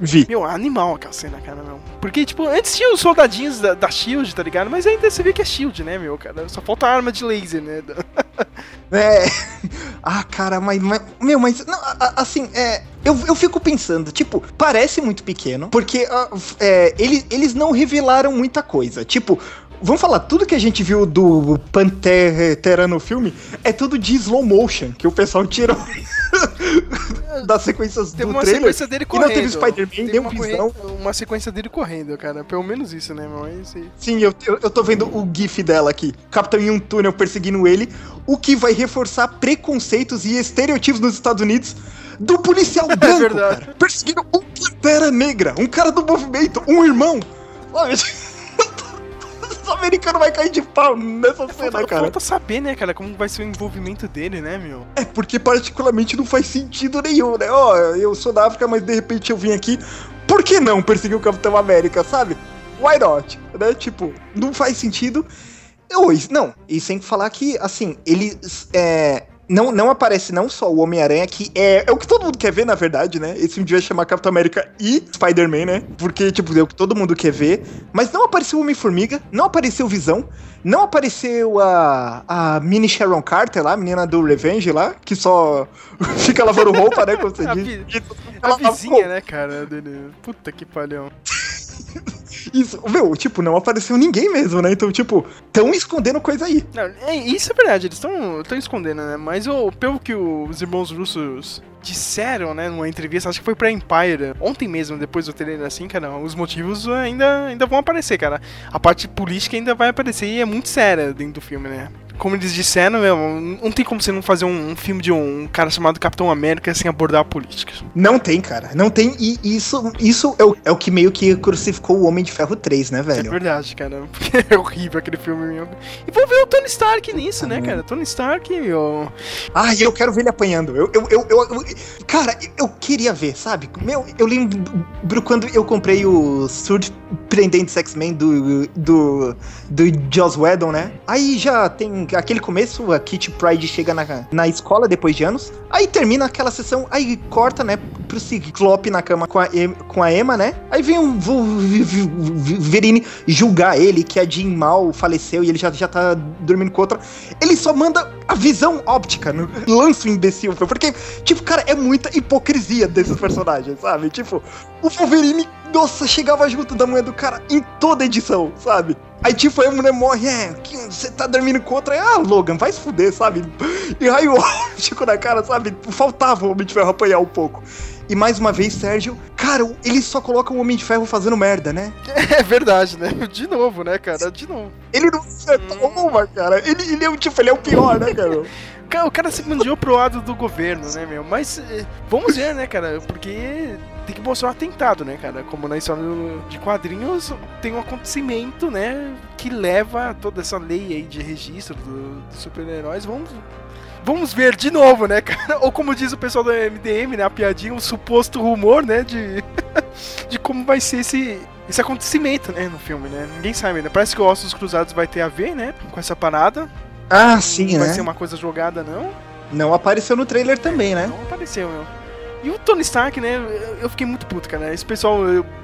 Vi. Meu, animal aquela cena, cara, meu. Porque, tipo, antes tinha os soldadinhos da, da Shield, tá ligado? Mas ainda você vê que é Shield, né, meu, cara? Só falta a arma de laser, né? É. Ah, cara, mas. mas- meu, mas. Não, assim, é. Eu, eu fico pensando, tipo, parece muito pequeno, porque f- é, eles, eles não revelaram muita coisa. Tipo, vamos falar, tudo que a gente viu do Pantera no filme é tudo de slow motion, que o pessoal tirou das sequências Teve do uma trailer. sequência dele E correndo. não teve Spider-Man, um uma, Visão. uma sequência dele correndo, cara. Pelo menos isso, né, meu? Esse... Sim, eu, eu, eu tô vendo o GIF dela aqui. Capitão em um túnel perseguindo ele, o que vai reforçar preconceitos e estereotipos nos Estados Unidos do policial branco, verdade. cara. Perseguindo um pantera negra, um cara do movimento, um irmão. Sabe? americano vai cair de pau nessa cena, Falta, cara. falta saber, né, cara, como vai ser o envolvimento dele, né, meu? É porque particularmente não faz sentido nenhum, né? Ó, eu sou da África, mas de repente eu vim aqui. Por que não perseguir o Capitão América, sabe? Why not? Né? Tipo, não faz sentido. Eu, não, e sem falar que, assim, ele é, não, não aparece não só o Homem-Aranha, que é, é o que todo mundo quer ver, na verdade, né? Esse filme devia chamar Capitão América e Spider-Man, né? Porque, tipo, é o que todo mundo quer ver. Mas não apareceu o Homem-Formiga, não apareceu Visão, não apareceu a, a mini Sharon Carter lá, a menina do Revenge lá, que só fica lavando roupa, né? Como você A diz. vi- A vizinha, né, cara. Puta que palhão. Isso, meu, tipo, não apareceu ninguém mesmo, né? Então, tipo, tão escondendo coisa aí. É, isso é verdade, eles estão escondendo, né? Mas o, pelo que os irmãos russos disseram, né, numa entrevista, acho que foi pra Empire, ontem mesmo, depois do trailer assim, cara, os motivos ainda, ainda vão aparecer, cara. A parte política ainda vai aparecer e é muito séria dentro do filme, né? Como eles disseram, meu, não tem como você não fazer um, um filme de um cara chamado Capitão América sem abordar a política. Não tem, cara. Não tem. E isso, isso é, o, é o que meio que crucificou o Homem de Ferro 3, né, É velho? verdade, cara. É horrível aquele filme mesmo. E vou ver o Tony Stark nisso, né, cara? Tony Stark, meu. Ai, eu quero ver ele apanhando. Eu, eu, eu, eu- eu- cara, eu queria ver, sabe? Meu, eu lembro quando eu comprei o Surpreendentes X-Men do, do, do Joss Whedon, né? Aí já tem aquele começo, a Kitty Pride chega na, na escola depois de anos. Aí termina aquela sessão, aí corta, né, pro Ciclope na cama com a, com a Emma, né? Aí vem o Verini julgar ele, que a Jean Mal faleceu e ele já, já tá dormindo com outra. Ele só manda a visão óptica, no, lança o imbecil. Porque, tipo, cara, é muita hipocrisia desses personagens, sabe? Tipo, o Wolverine, nossa, chegava junto da mulher do cara em toda edição, sabe? Aí, tipo, aí a mulher morre, é, que você tá dormindo com outra, aí, ah, Logan, vai se fuder, sabe? E raio óptico na cara, sabe? Faltava o Homem de Ferro apanhar um pouco. E mais uma vez, Sérgio, cara, ele só coloca o Homem de Ferro fazendo merda, né? É verdade, né? De novo, né, cara? De novo. Ele não acerta uma, cara. Ele, ele é o tipo, ele é o pior, né, cara? O cara se manjou pro lado do governo, né, meu? Mas eh, vamos ver, né, cara? Porque tem que mostrar um atentado, né, cara? Como na história do- de quadrinhos tem um acontecimento, né, que leva toda essa lei aí de registro do- dos super-heróis. Vamos. Vamos ver de novo, né, cara? Ou como diz o pessoal do MDM, né? A piadinha, um suposto rumor, né? De, de como vai ser esse, esse acontecimento, né? No filme, né? Ninguém sabe, né? Parece que o Ossos Cruzados vai ter a ver, né? Com essa parada. Ah, sim, não vai né? ser uma coisa jogada, não. Não apareceu no trailer também, né? Não apareceu, meu. E o Tony Stark, né? eu- fiquei muito puto, cara. Esse pessoal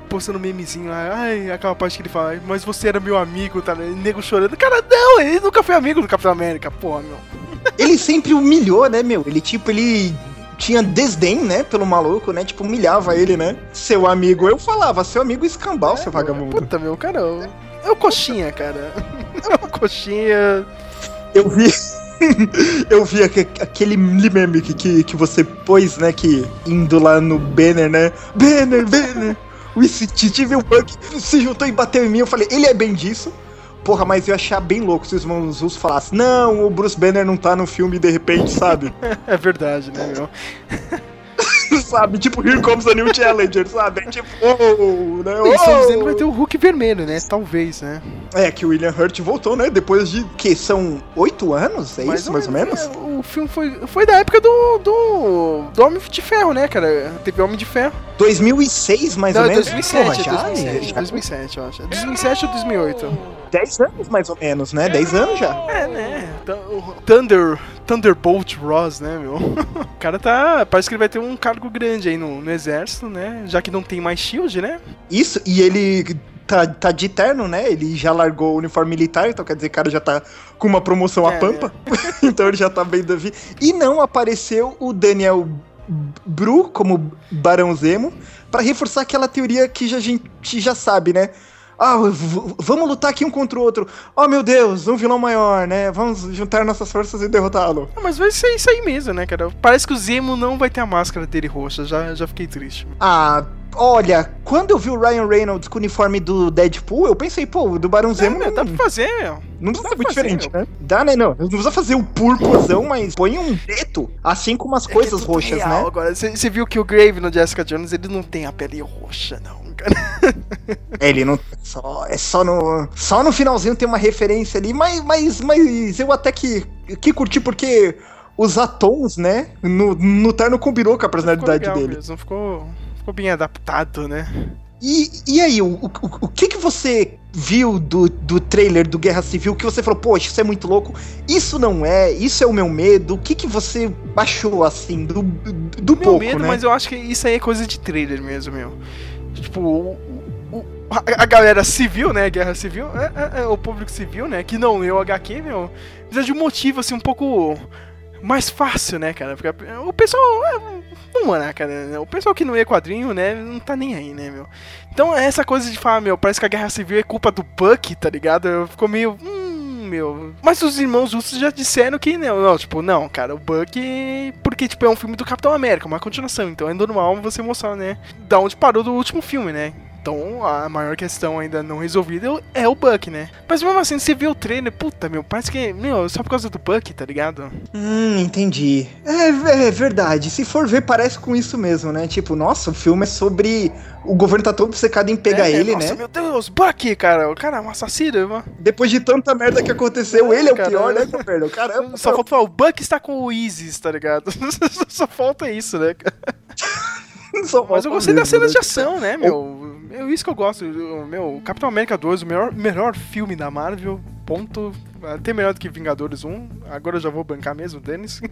postando memezinho lá, ai, aquela parte que ele fala, "Ai, mas você era meu amigo, tá? né? E nego chorando. Cara, não, ele nunca foi amigo do Capitão América, porra, meu. Ele sempre humilhou, né, meu? Ele, tipo, ele tinha desdém, né, pelo maluco, né? Tipo, humilhava ele, né? Seu amigo, eu falava, seu amigo escambau, seu vagabundo. Puta, meu, cara, eu, eu coxinha, cara. Eu coxinha. Eu vi. eu vi aque- aquele meme que, que, que você pôs, né? Que indo lá no banner, né? Banner, banner! O Steve Punk se juntou e bateu em mim. Eu falei, ele é bem disso. Porra, mas eu ia achar bem louco se os irmãos Russo falassem, não, o Bruce Banner não tá no filme de repente, sabe? É verdade, né, meu? Sabe? Tipo, Here Comes a New Challenger, sabe? É tipo, oh, né? Eles estão oh. dizendo que vai ter o Hulk vermelho, né? Talvez, né? É, que o William Hurt voltou, né? Depois de, que são oito anos? É isso, mais ou menos? é, o filme foi, foi da época do, do, do Homem de Ferro, né, cara? Teve Homem de Ferro. 2006, mais Não, ou é menos? 2007, Porra, já, 2007, já 2007, eu acho. É 2007 ou 2008? 10 anos, mais ou menos, né? 10 anos já. É, né? Th- o Thunder, Thunderbolt Ross, né, meu? O cara tá. Parece que ele vai ter um cargo grande aí no, no exército, né? Já que não tem mais shield, né? Isso, e ele tá, tá de terno, né? Ele já largou o uniforme militar, então quer dizer, o cara já tá com uma promoção a É, pampa. então ele já tá bem da vida. E não apareceu o Daniel Bru como Barão Zemo pra reforçar aquela teoria que já- a gente já sabe, né? Ah, vamos lutar aqui um contra o outro. Oh meu Deus, um vilão maior, né? Vamos juntar nossas forças e derrotá-lo. Ah, Mas vai ser isso aí mesmo, né, cara? Parece que o Zemo não vai ter a máscara dele roxa. Já, já fiquei triste. Ah, olha, quando eu vi o Ryan Reynolds com o uniforme do Deadpool, eu pensei, pô, o do Barão Zemo É, dá pra fazer, meu. não precisa dá ser muito fazer, diferente, meu. né? Dá, né? Não, não precisa fazer o purpurzão, mas põe um preto, assim como as coisas É roxas, real né? Agora, você viu que o Grave no Jessica Jones, ele não tem a pele roxa, não, cara. É, ele não. Só, é só no. Só no finalzinho tem uma referência ali, mas, mas, mas eu até que, que curti porque os atons, né? No, no terno combinou com a Ficou personalidade legal dele. mesmo, ficou, ficou bem adaptado, né? E, e aí, o, o, o que que você viu do, do trailer do Guerra Civil que você falou, poxa, isso é muito louco, isso não é, isso é o meu medo, o que que você achou, assim, do, do, Meu pouco, medo, né? mas eu acho que isso aí é coisa de trailer mesmo, meu. Tipo, a, galera civil, né? Guerra civil, é, é- é o público civil, né? Que não leu HQ, meu, precisa de um motivo, assim, um pouco mais fácil, né, cara? Porque o pessoal. É, vamos lá, cara. O pessoal que não lê quadrinho, né? Não tá nem aí, né, meu? Então, essa coisa de falar, meu, parece que a guerra civil é culpa do Buck, tá ligado? Eu ficou meio. Hum, meu. Mas os irmãos russos já disseram que não, não, tipo, não, cara, o Buck. Porque, tipo, é um filme do Capitão América, uma continuação. Então é normal você mostrar, né? Da onde parou do último filme, né? Então a maior questão ainda não resolvida é o Buck, né? Mas mesmo assim, você vê o trailer, puta, meu, parece que, meu, só por causa do Buck, tá ligado? Hum, entendi. É, é verdade. Se for ver, parece com isso mesmo, né? Tipo, nossa, o filme é sobre. O governo tá todo obcecado em pegar É, ele, nossa, né? meu Deus, Buck, cara, o cara é um assassino, mano. Depois de tanta merda que aconteceu, ele é o Cara, pior, né, governo? Caramba. Só falta falar, o Buck está com o Isis, tá ligado? Só falta isso, né, cara? Mas eu gostei das cenas né? de ação, né, meu? É isso que eu gosto. Meu, Capitão América 2, o melhor, melhor filme da Marvel, ponto. Até melhor do que Vingadores 1. Agora eu já vou bancar mesmo, Dennis.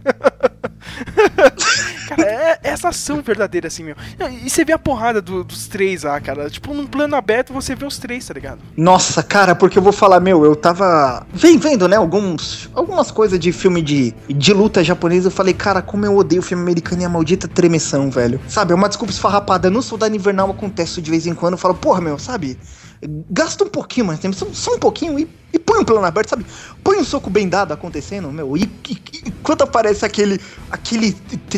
cara, é essa ação verdadeira, assim, meu. E você vê a porrada do- dos três lá, cara. Tipo, num plano aberto você vê os três, tá ligado? Nossa, cara, porque eu vou falar, meu, eu tava vem vendo, né, alguns, algumas coisas de filme de, de luta japonesa, eu falei, cara, como eu odeio filme americano e a maldita tremeção, velho. Sabe, é uma desculpa esfarrapada, no Soldado Invernal acontece de vez em quando, eu falo, porra, meu, sabe, gasta um pouquinho mais tempo, só, só um pouquinho e, e põe um plano aberto, sabe, põe um soco bem dado acontecendo, meu, e, e- e quando aparece aquele, aquele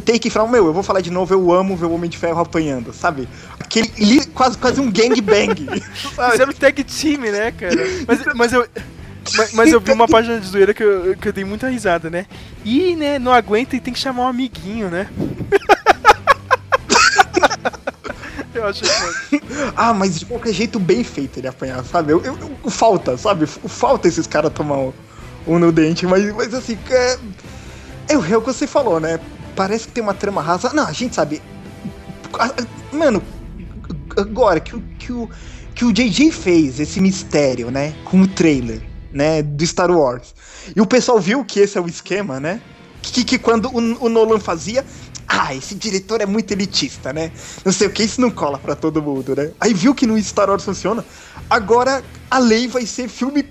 take final, meu, eu vou falar de novo, eu amo ver o Homem de Ferro apanhando, sabe, aquele, li- quase, quase um gangbang, sabe. Fizeram tag team, né, cara? Mas, mas eu. Mas, mas eu vi uma página de zoeira que eu, que eu dei muita risada, né? E, né, não aguenta e tem que chamar um amiguinho, né? eu achei que. Ah, mas de qualquer jeito bem feito ele apanhar, sabe? Eu, eu- eu- falta, sabe? Falta esses caras tomar um, um no dente, mas, mas assim, é, é é o que você falou, né? Parece que tem uma trama rasa. Não, a gente sabe. Mano, agora que que o, que o JJ fez esse mistério, né? Com o trailer, né? Do Star Wars. E o pessoal viu que esse é o esquema, né? Que, que quando o, o Nolan fazia. Ah, esse diretor é muito elitista, né? Não sei o que, isso não cola pra todo mundo, né? Aí viu que no Star Wars funciona. Agora a lei vai ser filme.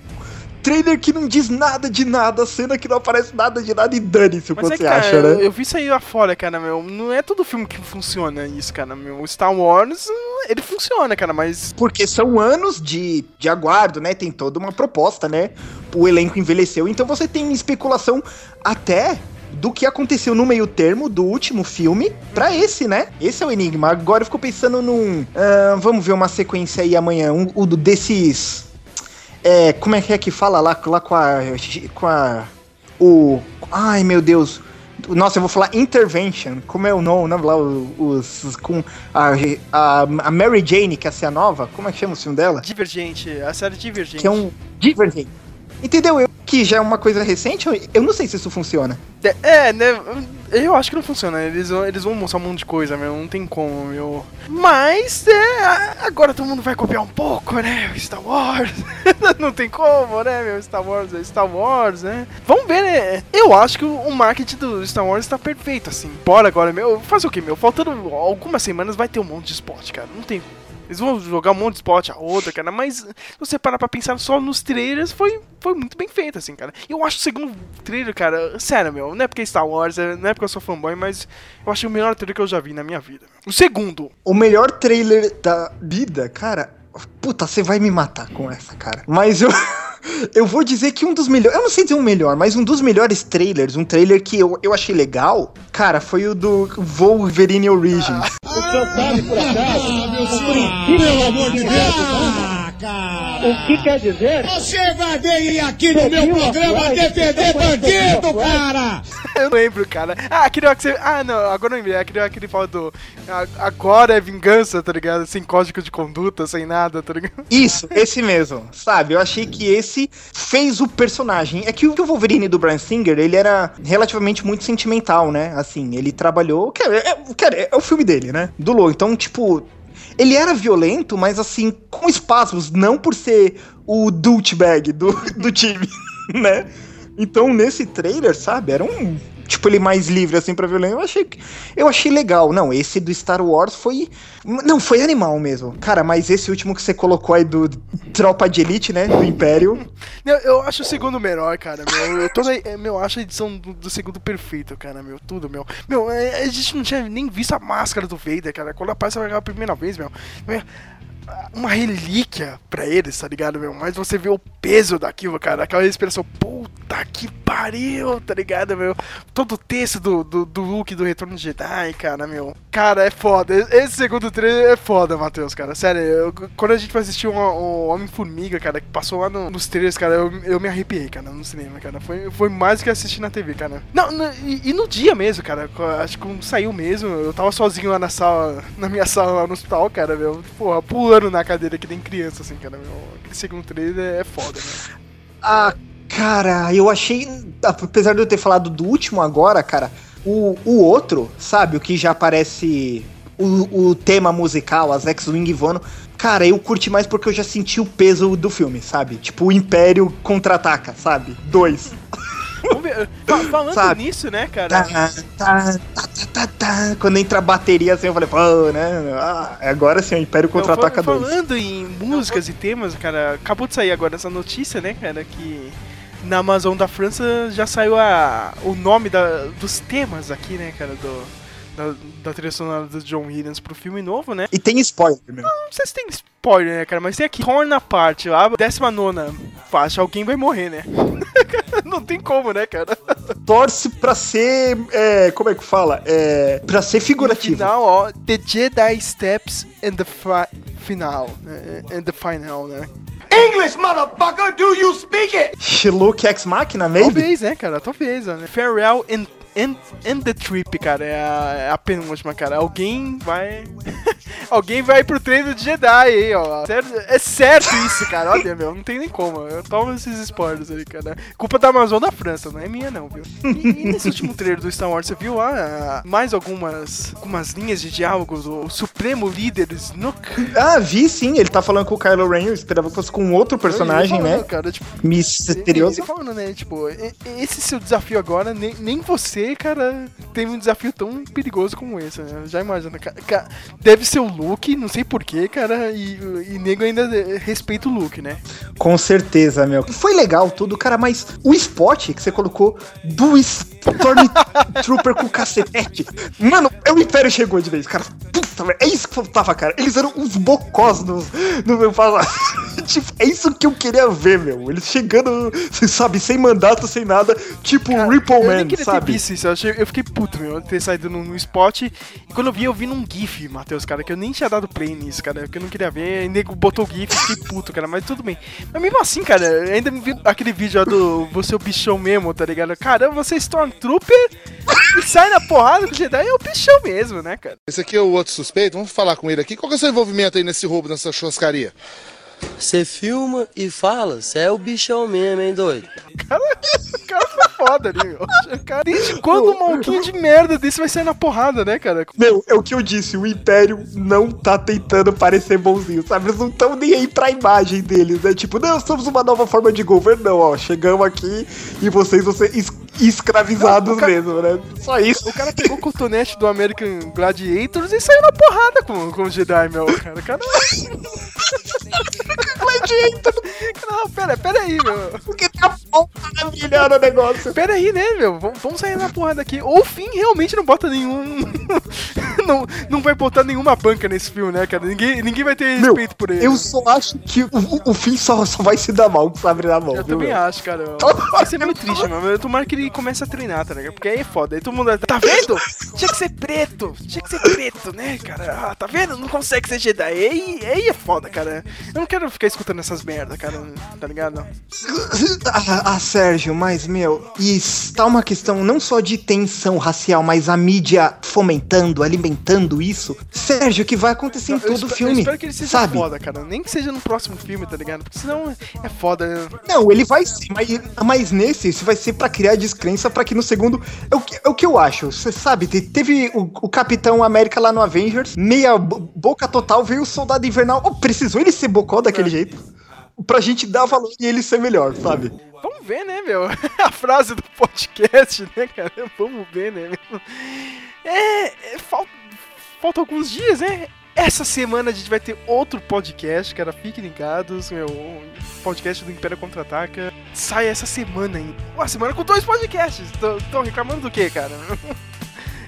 Trailer que não diz nada de nada, cena que não aparece nada de nada e dane-se o que é você cara, acha, eu, né? eu vi isso aí lá fora, cara, meu. Não é todo filme que funciona isso, cara, meu. O Star Wars, ele funciona, cara, mas. Porque são anos de, de aguardo, né? Tem toda uma proposta, né? O elenco envelheceu, então você tem especulação até do que aconteceu no meio termo do último filme pra esse, né? Esse é o enigma. Agora eu fico pensando num. ah, vamos ver uma sequência aí amanhã. Um, o do- desses. É, como é que é que fala lá, lá com a. Com a. O. Ai meu Deus. Nossa, eu vou falar Intervention. Como é o nome, nome lá? Os. os- com a, a, a Mary Jane, que é a nova. Como é que chama o filme dela? Divergente, a série Divergente. Que é um. Divergente. Entendeu? Eu, que já é uma coisa recente, eu- não sei se isso funciona. É, É, né? Eu acho que não funciona. Eles eles vão mostrar um monte de coisa, meu. Não tem como, meu. Mas, é. Agora todo mundo vai copiar um pouco, né? Star Wars. não tem como, né, meu? Star Wars é Star Wars, né? Vamos ver, né? Eu acho que o, marketing do Star Wars tá perfeito, assim. Bora agora, meu. Fazer o quê, meu? Faltando algumas semanas vai ter um monte de spot, cara. Não tem. Eles vão jogar um monte de spot, a outra, cara, mas se você parar pra pensar só nos trailers, foi, foi muito bem feito, assim, cara. Eu acho o segundo trailer, cara, sério, meu, não é porque é Star Wars, é- não é porque eu sou fanboy, mas eu achei o melhor trailer que eu já vi na minha vida. O segundo, O melhor trailer da vida, cara. Puta, você vai me matar com essa, cara. Mas eu. Eu vou dizer que um dos melhores. Eu não sei dizer um melhor, mas um dos melhores trailers, um trailer que eu, eu achei legal, cara, foi o do Wolverine Origins. O senhor sabe, por acaso, o por incrível amor de Deus, cara! O que quer dizer? Você vai vir aqui no meu programa defender bandido, cara! Eu lembro, cara. Ah, aquele que você. Ah, não, agora eu lembrei. Aquele que ele fala do. "A- Agora é vingança, tá ligado? Sem código de conduta, sem nada, tá ligado? Isso, esse mesmo. Sabe, eu achei que esse fez o personagem. É que o Wolverine do Brian Singer, ele era relativamente muito sentimental, né? Assim, ele trabalhou. Cara, é, cara, é o filme dele, né? Do Low. Então, tipo. Ele era violento, mas assim, com espasmos, não por ser o douchebag do, do time, né? Então, nesse trailer, sabe, era um. Tipo, ele mais livre, assim, pra violência. Eu achei, eu achei legal. Não, esse do Star Wars foi. Não, foi animal mesmo. Cara, mas esse último que você colocou aí do Tropa de Elite, né? Do Império. Eu, eu acho o segundo melhor, cara, meu. Eu, toda, é, meu, eu acho a edição do, do segundo perfeito, cara, meu. Tudo, meu. Meu, é, a gente não tinha nem visto a máscara do Vader, cara. Quando aparece a primeira vez, meu. meu, uma relíquia pra eles, tá ligado, meu? Mas você vê o peso daquilo, cara. Aquela expressão, puta que pariu, tá ligado, meu? Todo o texto do, do, do Luke do Retorno de Jedi, cara, meu. Cara, é foda. Esse segundo trailer é foda, Matheus, cara. Sério, eu- quando a gente foi assistir o, Homem-Formiga, cara, que passou lá no- nos trailers, cara, eu, eu me arrepiei, cara, no cinema, cara. Foi, foi mais do que assistir na TV, cara. Não, no- e, e no dia mesmo, cara. Acho que saiu mesmo, eu tava sozinho lá na sala, na minha sala lá no hospital, cara, meu. Porra, pulando na cadeira que nem criança, assim, cara. Aquele segundo trailer é foda, né? Ah, cara, eu achei. Apesar de eu ter falado do último agora, cara, o, o outro, sabe? O que já aparece. O, o tema musical, as X-Wing voando. Cara, eu curti mais porque eu já senti o peso do filme, sabe? Tipo, o Império contra-ataca, sabe? Dois. Falando Sabe? nisso, né, cara? Tá, tá, tá, tá, tá, tá. Quando entra a bateria assim, eu falei, pô, né? Ah, agora sim, o Império contra-ataca fal- dois. Falando em músicas e temas, cara, acabou de sair agora essa notícia, né, cara, que na Amazon da França já saiu a, o nome da, dos temas aqui, né, cara, do, da, da trilha sonora do John Williams pro filme novo, né? E tem spoiler, meu. Não sei se tem spoiler, né, cara, mas tem aqui, Torn Apart, a 19 faixa, alguém vai morrer, né? Não tem como, né, cara? Torce pra ser. É, como é que fala? É, pra ser No figurativo. final, ó, The Jedi Steps and the fi Final, né, and the Final, né? English, motherfucker, do you speak it? Luke Ex Machina, maybe? Talvez, né, cara? Talvez, né? Farewell and, and, and the Trip, cara. É a, é a penúltima, cara. Alguém vai. Alguém vai pro treino de Jedi aí, ó. É certo isso, cara. Olha, meu, não tem nem como. Eu tomo esses spoilers ali, cara. Culpa da Amazon da França, não é minha, não, viu? E, nesse último trailer do Star Wars, você viu ah, mais algumas, algumas linhas de diálogo do Supremo Líder Snook? Ah, vi sim, ele tá falando com o Kylo Ren, eu esperava que fosse com outro personagem, Ele falando, né? Cara, tipo, Misterioso. Ele falando, né? Tipo, esse seu desafio agora, nem, nem você, cara, teve um desafio tão perigoso como esse, né? Já imagina. deve ser o Luke, não sei porquê, cara, e, e nego ainda eh, respeita o Luke, né? Com certeza, meu. Foi legal tudo, cara, mas o spot que você colocou do Stormtrooper com cacetete. Mano, é o Império chegou de vez, cara. Puta, é isso que faltava, cara. Eles eram uns bocós no, no meu passado. Tipo, é isso que eu queria ver, meu. Eles chegando, você sabe, sem mandato, sem nada. Tipo, Ripple eu nem Man, queria ter sabe? visto isso, eu, achei- eu fiquei puto, meu, ter saído no, no spot. E quando eu vi, eu vi num GIF, Matheus, cara, que eu nem tinha dado play nisso, cara, que eu não queria ver. E nego botou o GIF e fiquei puto, cara, mas tudo bem. Mas mesmo assim, cara, eu ainda me vi aquele vídeo lá do você é o bichão mesmo, tá ligado? Caramba, você é Stormtrooper e sai na porrada do Jedi, é o bichão mesmo, né, cara? Esse aqui é o outro suspeito, vamos falar com ele aqui. Qual que é o seu envolvimento aí nesse roubo, nessa churrascaria? Você filma e fala, você é o bichão mesmo, hein, doido? Cara, o cara foi foda ali, meu. Cara, desde quando um maluquinho de merda desse vai sair na porrada, né, cara? Meu, é o que eu disse, o Império não tá tentando parecer bonzinho, sabe? Eles não estão nem aí pra imagem deles, né? Tipo, não, somos uma nova forma de governo, não, ó. Chegamos aqui e vocês vão ser es- escravizados Não, cara- mesmo, né? Só isso. O cara pegou o cotonete do American Gladiators e saiu na porrada com, com o Jedi, meu. Cara, o Gladiator! Não, pera, pera aí, meu. Porque Melhor o negócio. Pera aí, né, meu? Vamos, vamos sair na porrada aqui. Ou o Finn realmente não bota nenhum. não, não vai botar nenhuma banca nesse filme, né, cara? Ninguém, ninguém vai ter Meu, respeito por ele. Eu só acho que o, o fim só, só vai se dar mal com o sabre na mão. Eu viu, também meu? acho, cara. Vai ser muito triste, mano. Eu tomara que ele comece a treinar, tá ligado? Porque aí é foda. Aí todo mundo. Tá vendo? Tinha que ser preto. Tinha que ser preto, né, cara? Ah, tá vendo? Não consegue ser Jedi. Aí, aí é foda, cara. Eu não quero ficar escutando essas merda, cara. Tá ligado? Ah, ah, Sérgio, mas, meu, isso tá uma questão não só de tensão racial, mas a mídia fomentando, alimentando isso. Sérgio, que vai acontecer em todo espero- filme. Eu espero que ele seja sabe? foda, cara. Nem que seja no próximo filme, tá ligado? Porque senão é foda. Não, ele vai ser, mas, mas nesse, isso vai ser pra criar descrença pra que no segundo. É o que, é o que eu acho. Você sabe, te- teve o, o Capitão América lá no Avengers, meia bo- boca total, veio o Soldado Invernal. Oh, precisou ele ser bocó daquele jeito? Pra gente dar valor e ele ser melhor, sabe? Vamos ver, né, meu? A frase do podcast, né, cara? Vamos ver, né, meu? É. é falta, alguns dias, né? Essa semana a gente vai ter outro podcast, cara. Fiquem ligados, meu. Podcast do Império Contra-Ataca sai essa semana ainda. Uma semana com dois podcasts. Estão reclamando do quê, cara?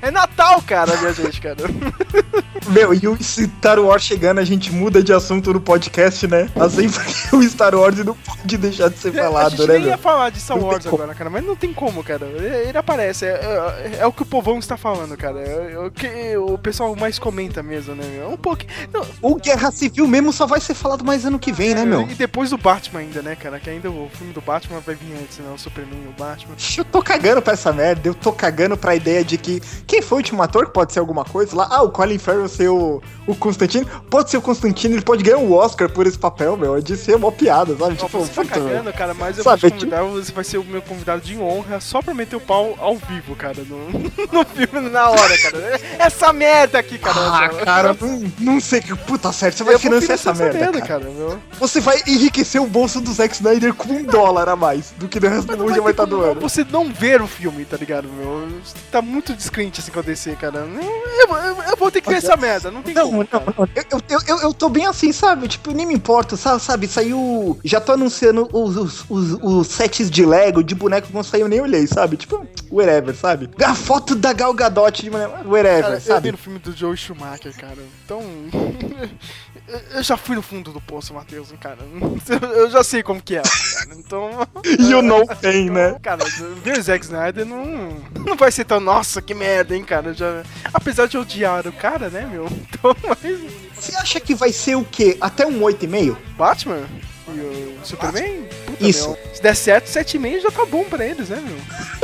É Natal, cara, minha gente, cara. Meu, e o Star Wars chegando, a gente muda de assunto no podcast, né? Assim, porque o Star Wars não pode deixar de ser a falado, gente né, nem meu? ia falar de Star Wars como. agora, cara, mas não tem como, cara. Ele ele aparece, é, é- é o que o povão está falando, cara. É, o que o pessoal mais comenta mesmo, né, meu? Um pouco. Não, O Guerra Civil mesmo só vai ser falado mais ano que vem, né, meu? E depois do Batman ainda, né, cara? Que ainda o filme do Batman vai vir antes, né? O Superman e o Batman. Eu tô cagando pra essa merda, eu tô cagando pra ideia de que quem foi o último ator que pode ser alguma coisa lá? Ah, o Colin Farrell ser o, o Constantino. Pode ser o Constantino, ele pode ganhar um Oscar por esse papel, meu. É de ser uma piada, sabe? Não, tipo, você tá cagando, cara, mas eu Sabe, vou te tipo- convidar, você vai ser o meu convidado de honra só pra meter o pau ao vivo, cara, no, no filme, na hora, cara. Essa merda aqui, cara. Ah, cara, não, não sei que. Puta certo, você vai vou financiar essa merda, cara. meu. Você vai enriquecer o bolso do Zack Snyder com um dólar a mais do que o resto do mundo já vai estar doando. Você não ver o filme, tá ligado, meu? Você tá muito descrente assim com a DC, cara. Eu, eu- eu vou ter que ver essa merda, não tem Não, como. não, não. Eu, eu, eu, eu tô bem assim, sabe? Tipo, nem me importo, sabe? sabe? Saiu. Já tô anunciando os, os, os, os sets de Lego, de boneco que não saiu, nem olhei, sabe? Tipo, whatever, sabe? A foto da Gal Gadot de boneco, whatever, Cara, eu vi sabe? no filme do Joe Schumacher, cara. Então. eu já fui no fundo do poço, Matheus, cara. Eu já sei como que é, cara. Então. You know pain, né? Cara, ver o Zack Snyder não, não vai ser tão. Nossa, que merda, hein, cara. Já, apesar de odiar o cara, né, meu? Então, mas. Você acha que vai ser o quê? Até um 8,5? Batman? E o Superman? Puta, Isso. meu. Se der certo, 7,5 já tá bom pra eles, né, meu?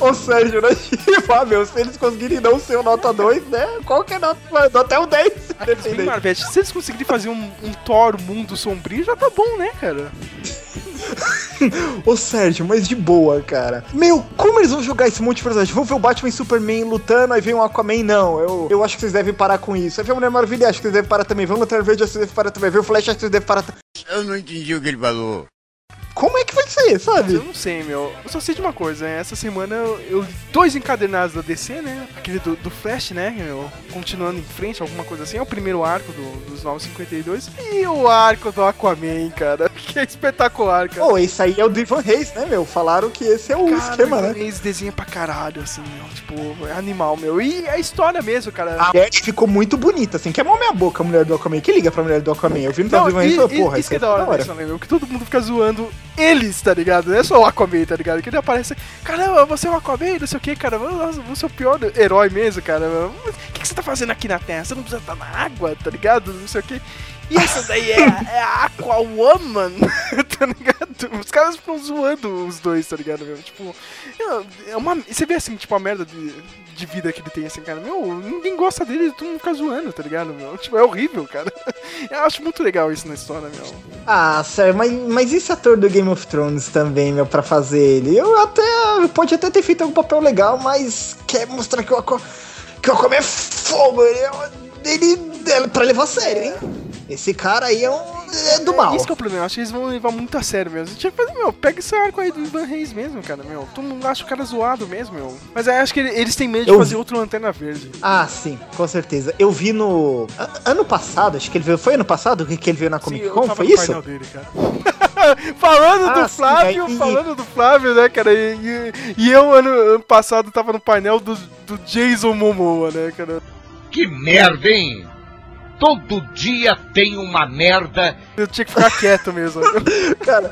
Ô Sérgio, né? Ah, meu, se eles conseguirem não ser o nota 2, né? Qual que é nota? Até o 10, Bem. Marvete, se eles conseguirem fazer um, um Thor mundo sombrio, já tá bom, né, cara? Ô Sérgio, mas de boa, cara. Meu, como eles vão jogar esse monte de personagem? Vão ver o Batman e Superman lutando, aí vem o Aquaman? Não, eu, eu acho que vocês devem parar com isso. Aí vem a Mulher Maravilha, acho que vocês devem parar também. Vem o Lanterna Verde, acho que vocês devem parar também. Vem o Flash, acho que vocês devem parar também. Eu não entendi o que ele falou. Como é que vai ser, sabe? Eu não sei, meu. Eu só sei de uma coisa, né? Essa semana eu, eu li dois encadernados da DC, né? Aquele do, do Flash, né? Meu, continuando em frente, alguma coisa assim. É o primeiro arco do, dos 952. E o arco do Aquaman, cara. Que é espetacular, cara. Pô, esse aí é o Drivan Reis, né, meu? Falaram que esse é o esquema, né? Eles desenham pra caralho, assim, meu. Tipo, é animal, meu. E a história mesmo, cara. A mulher ficou muito bonita, assim. Que é minha boca a mulher do Aquaman. Que liga pra mulher do Aquaman? Eu vi no e, Reis e falei, e- porra, isso que é aí da hora, ficou disso, né, meu? Que todo mundo fica zoando eles, tá ligado? Não é só o Aquaman, tá ligado? Que ele aparece, caramba, você é o Aquaman, não sei o que, cara. Nossa, você é o pior herói mesmo, cara. O que, que você tá fazendo aqui na Terra? Você não precisa estar na água, tá ligado? Não sei o que. E essa daí é, é a Aquawoman, tá ligado? Os caras ficam zoando os dois, tá ligado, meu? Tipo, é uma, você vê assim, tipo, a merda de, de vida que ele tem, assim, cara. Meu, ninguém gosta dele, todo mundo fica zoando, tá ligado, meu? Tipo, é horrível, cara. Eu acho muito legal isso na história, meu. Ah, sério, mas, mas esse ator do Game of Thrones também, meu, pra fazer ele? Eu até. Pode até ter feito algum papel legal, mas quer mostrar que o Aquaman. Que é fogo, ele é. Ele é pra levar a sério, hein? Esse cara aí é um. É do mal. Isso que é o problema, eu acho que eles vão levar muito a sério mesmo. Tinha que fazer, meu, pega esse arco aí do Ivan Reis mesmo, cara, meu. Todo mundo acha o cara zoado mesmo, meu. Mas aí acho que ele- eles têm medo de Eu fazer outro Lanterna Verde. Ah, sim, com certeza. Eu vi no. a- Ano passado, acho que ele veio. Foi ano passado que que ele veio na Comic eu Con? tava Foi no isso? painel dele, cara. falando do Ah, sim, Flávio, aí- falando do Flávio, né, cara? E, e- e eu, ano, ano passado, tava no painel do, do Jason Momoa, né, cara? Que merda, hein? Todo dia tem uma merda. Eu tinha que ficar quieto mesmo. Cara,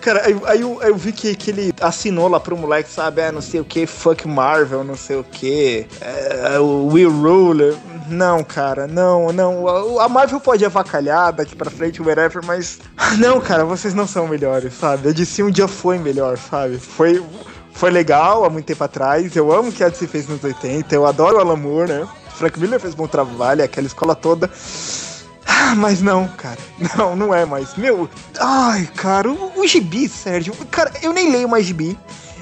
cara aí, aí eu, aí eu vi que, que ele assinou lá pro moleque, sabe? É, não sei o que, fuck Marvel, não sei o que, é, o Will Ruler. Não, cara, não, não. A- A Marvel pode avacalhar daqui pra frente, whatever, mas. Não, cara, vocês não são melhores, sabe? A DC um dia foi melhor, sabe? Foi. Foi legal há muito tempo atrás. Eu amo o que a DC fez nos 80. Eu adoro o Alan Moore, né? Frank Miller fez bom trabalho, aquela escola toda. Ah, Mas não, cara. Não, não é mais. Meu, ai, cara, o, o gibi, Sérgio. Cara, eu nem leio mais gibi.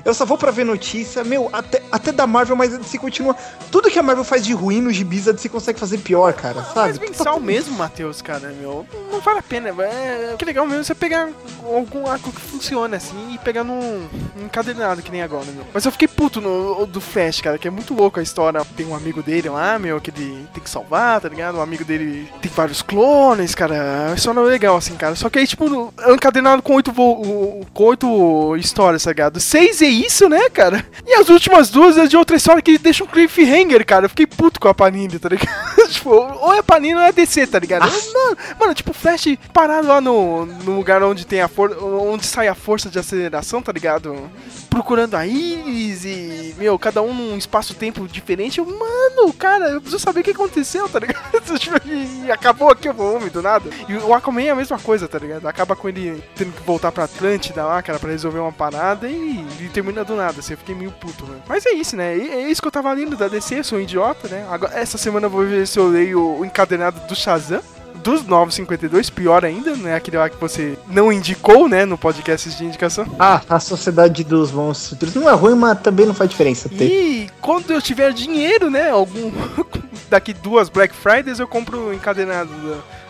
Eu só vou pra ver notícia, meu, até, até da Marvel, mas DC continua. Tudo que a Marvel faz de ruim nos gibis, a DC consegue fazer pior, cara, Mas sabe? mensal mesmo, Matheus, cara, meu, não vale a pena. É, que legal mesmo você pegar algum arco que funciona assim e pegar num, num encadernado, que nem agora, meu. Mas eu fiquei puto no do Flash, cara, que é muito louco a história. Tem um amigo dele lá, meu, que ele tem que salvar, tá ligado? Um amigo dele tem vários clones, cara. A história é legal, assim, cara. Só que aí, tipo, é um encadernado com oito, vo- com oito histórias, tá ligado? Seis é isso, né, cara? E as últimas duas é de outra história que deixa um cliffhanger, cara. Eu fiquei puto com a Panini, tá ligado? Tipo, ou é Panini ou é DC, tá ligado? Mano, mano, tipo, Flash parado lá no, no lugar onde tem a força, onde sai a força de aceleração, tá ligado? Procurando a Iris e, meu, cada um num espaço-tempo diferente. Eu, mano, cara, eu preciso saber o que aconteceu, tá ligado? Tipo, e acabou aqui o volume do nada. E o Aquaman é a mesma coisa, tá ligado? Acaba com ele tendo que voltar pra Atlântida lá, cara, pra resolver uma parada e, e termina do nada. Assim, eu fiquei meio puto, né? Mas é isso, né? É isso que eu tava lendo da DC, eu sou um idiota, né? Agora, essa semana eu vou ver eu leio o encadenado do Shazam. Dos 952, pior ainda, né? Aquele lá que você não indicou, né? No podcast de indicação. Ah, a Sociedade dos Monstros não é ruim, mas também não faz diferença ter. E quando eu tiver dinheiro, né? Algum. Daqui duas Black Fridays eu compro o encadenado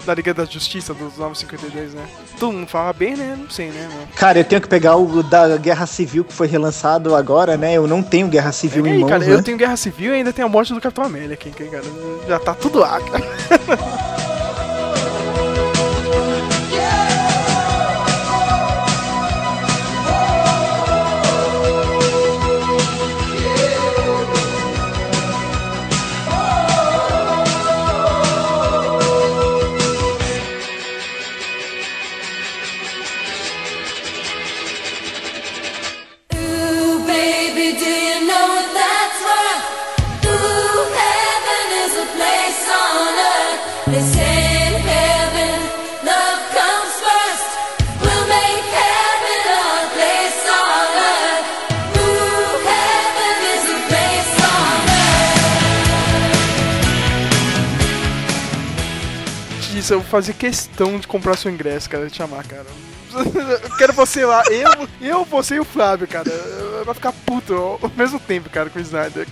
da, Liga da Justiça dos 952, né? Todo mundo fala bem, né? Não sei, né? Meu? Cara, eu tenho que pegar o da Guerra Civil que foi relançado agora, né? Eu não tenho Guerra Civil E em mãos, cara, né? eu tenho Guerra Civil e ainda tem a morte do Capitão América, aqui, cara. Já tá tudo lá, cara. Disso, eu fazer questão de comprar seu ingresso, cara, te chamar, cara. Eu quero você lá, eu, eu, você e o Flávio, cara. Vai ficar puto ao mesmo tempo, cara, com o Snyder.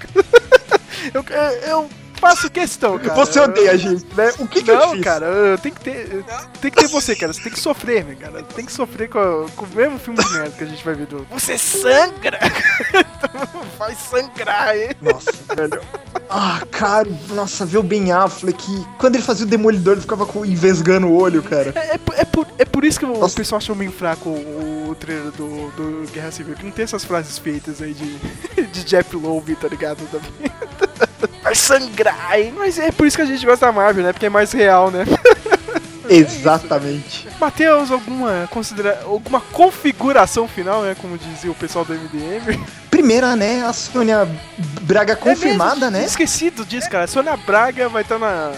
Eu, eu faço questão, cara. Você odeia a gente, né? O que, que eu Não, cara, tem que ter. Tem que ter você, cara. Você tem que sofrer, né, cara? Tem que sofrer com, a- com o mesmo filme de merda que a gente vai ver do. Você sangra! vai sangrar, hein? Nossa, velho. Ah, cara, nossa, ver o Ben Affleck. Quando ele fazia o Demolidor, ele ficava com, envesgando o olho, cara. É, é por- é por, é por isso que o pessoal achou meio fraco o, o trailer do, do Guerra Civil, que não tem essas frases feitas aí de, de Jeff Lowe, tá ligado? Também. Vai sangrar, hein? Mas é por isso que a gente gosta da Marvel, né? Porque é mais real, né? Exatamente. Matheus, alguma, considera alguma configuração final, né? Como dizia o pessoal do MDM. Primeira, né? A Sônia Braga confirmada, É mesmo, né? Esquecido disso, cara. Sônia Braga vai estar na,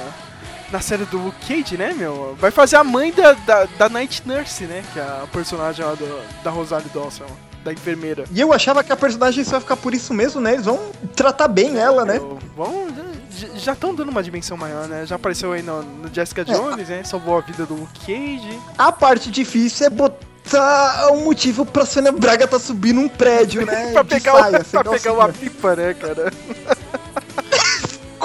na série do Luke Cage, né, meu? Vai fazer a mãe da, da, da Night Nurse, né? Que é a personagem lá do, da Rosário Dawson, da enfermeira. E eu achava que a personagem só ia ficar por isso mesmo, né? Eles vão tratar bem ela, né? Bom, já- estão dando uma dimensão maior, né? Já apareceu aí no, no Jessica É. Jones, né? Salvou a vida do Luke Cage. A parte difícil é botar um motivo pra Sônia Braga tá subindo um prédio, né? pra pegar, saia, o, pra pegar calcinha. uma pipa, né, cara?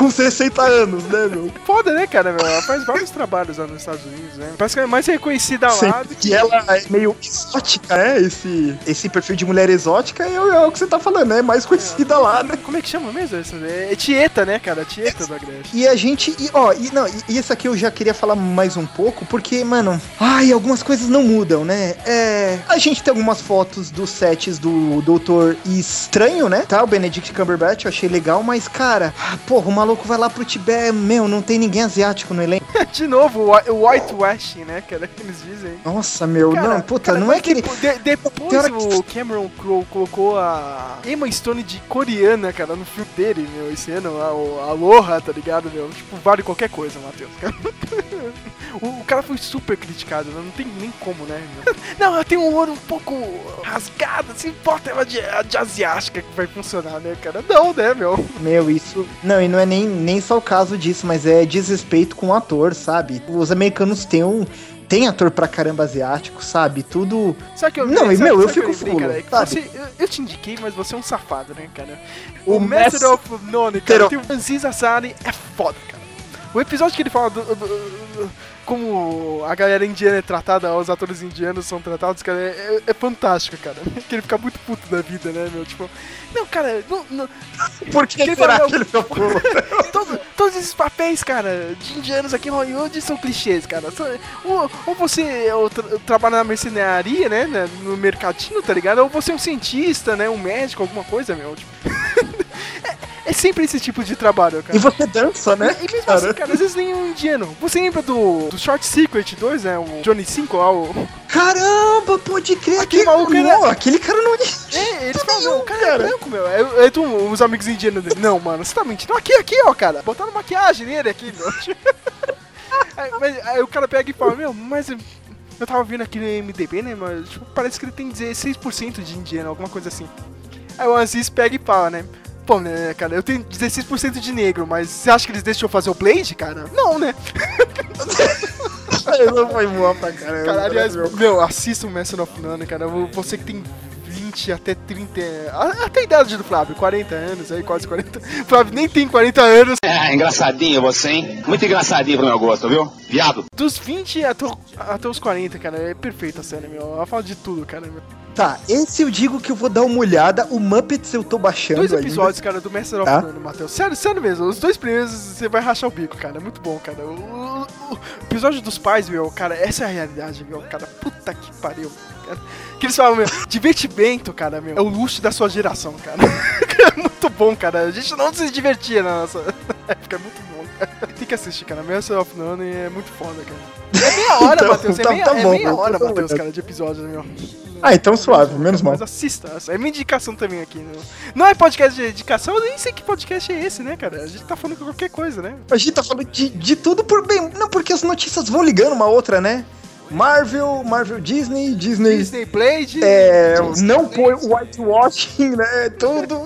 Com 60 anos, né, meu? Foda, né, cara, meu? Ela faz vários trabalhos lá nos Estados Unidos, né? Parece que ela é mais reconhecida lá Sempre. do que... E ela é meio exótica, né? Esse, esse perfil de mulher exótica é, o- é o que você tá falando, né? É mais conhecida lá, né? Como é que chama mesmo? essa? É Tieta, né, cara? Tieta do Agreste. E a gente, e, ó, e, não, e, e esse aqui eu já queria falar mais um pouco, porque, mano, ai, algumas coisas não mudam, né? É, a gente tem algumas fotos dos sets do Doutor Estranho, né? Tá, o Benedict Cumberbatch, eu achei legal, mas, cara, porra, o maluco vai lá pro Tibete, meu, não tem ninguém asiático no elenco. De novo, o whi- o whitewashing, né, cara? Que eles dizem. Nossa, meu, Cara, não, puta, cara, não é que ele... de- depois hora o Cameron Crowe colocou a Emma Stone de coreana, cara, no filme dele, meu, esse ano, a, o Aloha, tá ligado, meu? Tipo, vale qualquer coisa, Matheus. o, o cara foi super criticado, né? não tem nem como, né? meu? Não, ela tem um olho um pouco rasgado, se importa ela de, de asiática que vai funcionar, né, cara? Não, né, meu? Meu, isso. Não, e não é nem, nem só o caso disso, mas é desrespeito com o ator, sabe? Os americanos têm um. Tem ator pra caramba asiático, sabe? Tudo. Sabe que eu Não, sabe- e, meu, eu fico fulo? É você- eu, eu te indiquei, mas você é um safado, né, cara? O O, Master Master- of None, cara, o Aziz Ansari, é foda. O episódio que ele fala do, do- do- como a galera indiana é tratada, os atores indianos são tratados, cara, é, é- é fantástico, cara. Que ele fica muito puto da vida, né, meu? Tipo, não, cara, não. não Por que ele será fala, que ele ficou pulo? todo- todos esses papéis, cara, de indianos aqui em Hollywood são clichês, cara. Ou, ou você ou tra- trabalha na mercenaria, né, né, no mercadinho, tá ligado? Ou você é um cientista, né, um médico, alguma coisa, meu. Tipo, é, é sempre esse tipo de trabalho, cara. E você dança, né? E mesmo assim, cara, às vezes nem um indiano. Você lembra do, do Short Secret 2, né? O Johnny 5 lá, o... Caramba, pode crer. Aquele maluco era- Não, aquele cara não. É, eles falam, não, o cara é branco, meu. É, é tu, os amigos indianos dele. Não, mano, você tá mentindo. Aqui, aqui, ó, cara. Botaram maquiagem nele aqui, meu. aí, mas- aí o cara pega e fala, meu, mas eu eu tava vendo aqui no MDB, né, mas tipo, parece que ele tem 16% de indiano, alguma coisa assim. Aí o Aziz pega e fala, né? Pô, né, cara, eu tenho 16% de negro, mas você acha que eles deixam eu fazer o Blade, cara? Não, né? não foi boa pra caramba. Cara, aliás, meu. meu, assista o Master of None, cara. Você que tem 20 até 30. a- Até a idade do Flávio, 40 anos, aí quase 40. O Flávio nem tem 40 anos. É, engraçadinho você, hein? Muito engraçadinho pro meu gosto, viu? Viado. Dos 20 até, até os 40, cara, é perfeita a série, meu. Ela fala de tudo, cara. Meu. Tá, esse eu digo que eu vou dar uma olhada. O Muppets eu tô baixando. Dois ainda. episódios, cara, do Master of Tá. None, Matheus. Sério, sério mesmo. Os dois primeiros você vai rachar o bico, cara. É muito bom, cara. O, o- o episódio dos pais, meu, cara, essa é a realidade, meu. Cara, puta que pariu. Cara. Que eles falam, meu, divertimento, cara, meu. É o luxo da sua geração, cara. é muito bom, cara. A gente não se divertia na nossa época. É muito bom, cara. Tem que assistir, cara. Master of None é muito foda, cara. É meia hora, Então, Matheus. É tá- meia, tá é bom, meia eu tô hora, olhando. Matheus, cara, de episódio, meu. Ah, então suave, menos mal. Mas assista, é minha indicação também aqui. Não, não é podcast de indicação, eu nem sei que podcast é esse, né, cara? A gente tá falando qualquer coisa, né? A gente tá falando de, de tudo por bem. Não, porque as notícias vão ligando uma outra, né? Marvel, Marvel Disney, Disney. Disney Blade. É, não põe o whitewashing, né? Tudo.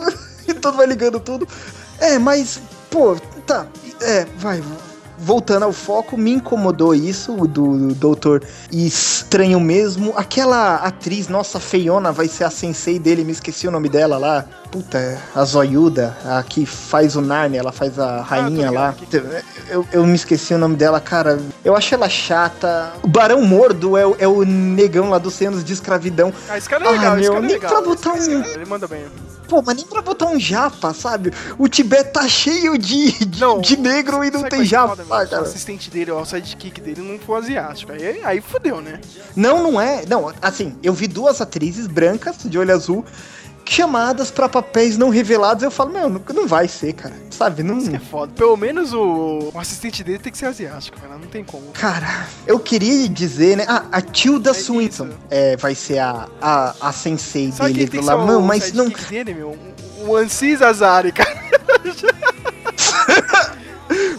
tudo vai ligando tudo. É, mas, pô, tá. É, vai. Voltando ao foco, me incomodou isso, o do, do Doutor Estranho mesmo. Aquela atriz, nossa, feiona, vai ser a sensei dele, me esqueci o nome dela lá. Puta, a Zoiuda, a que faz o Narnia, ela faz a rainha lá. Eu, eu me esqueci o nome dela, cara. Eu acho ela chata. O Barão Mordo é, o- é o negão lá dos cenos de escravidão. Ah, esse cara é legal, Ah, esse meu, cara é legal. pra esse botar é um- Ele manda bem. Pô, mas nem pra botar um japa, sabe? O Tibete tá cheio de, de, de negro e não tem qual é japa, foda, meu? Se O cara. assistente dele, ó, o sidekick dele não for asiático. Aí, aí fodeu, né? Não, não é. Não, assim, eu vi duas atrizes brancas de olho azul chamadas pra papéis não revelados. Eu falo, meu, não, não vai ser, cara. Sabe? Não. É foda. Pelo menos o, o assistente dele tem que ser asiático, cara. Não tem como. Cara, eu queria dizer, né? Ah, a Tilda Swinton é, vai ser a, a, a sensei Sabe dele que lá. Não, mas não. dele, meu? O, o Ansis Azari, cara.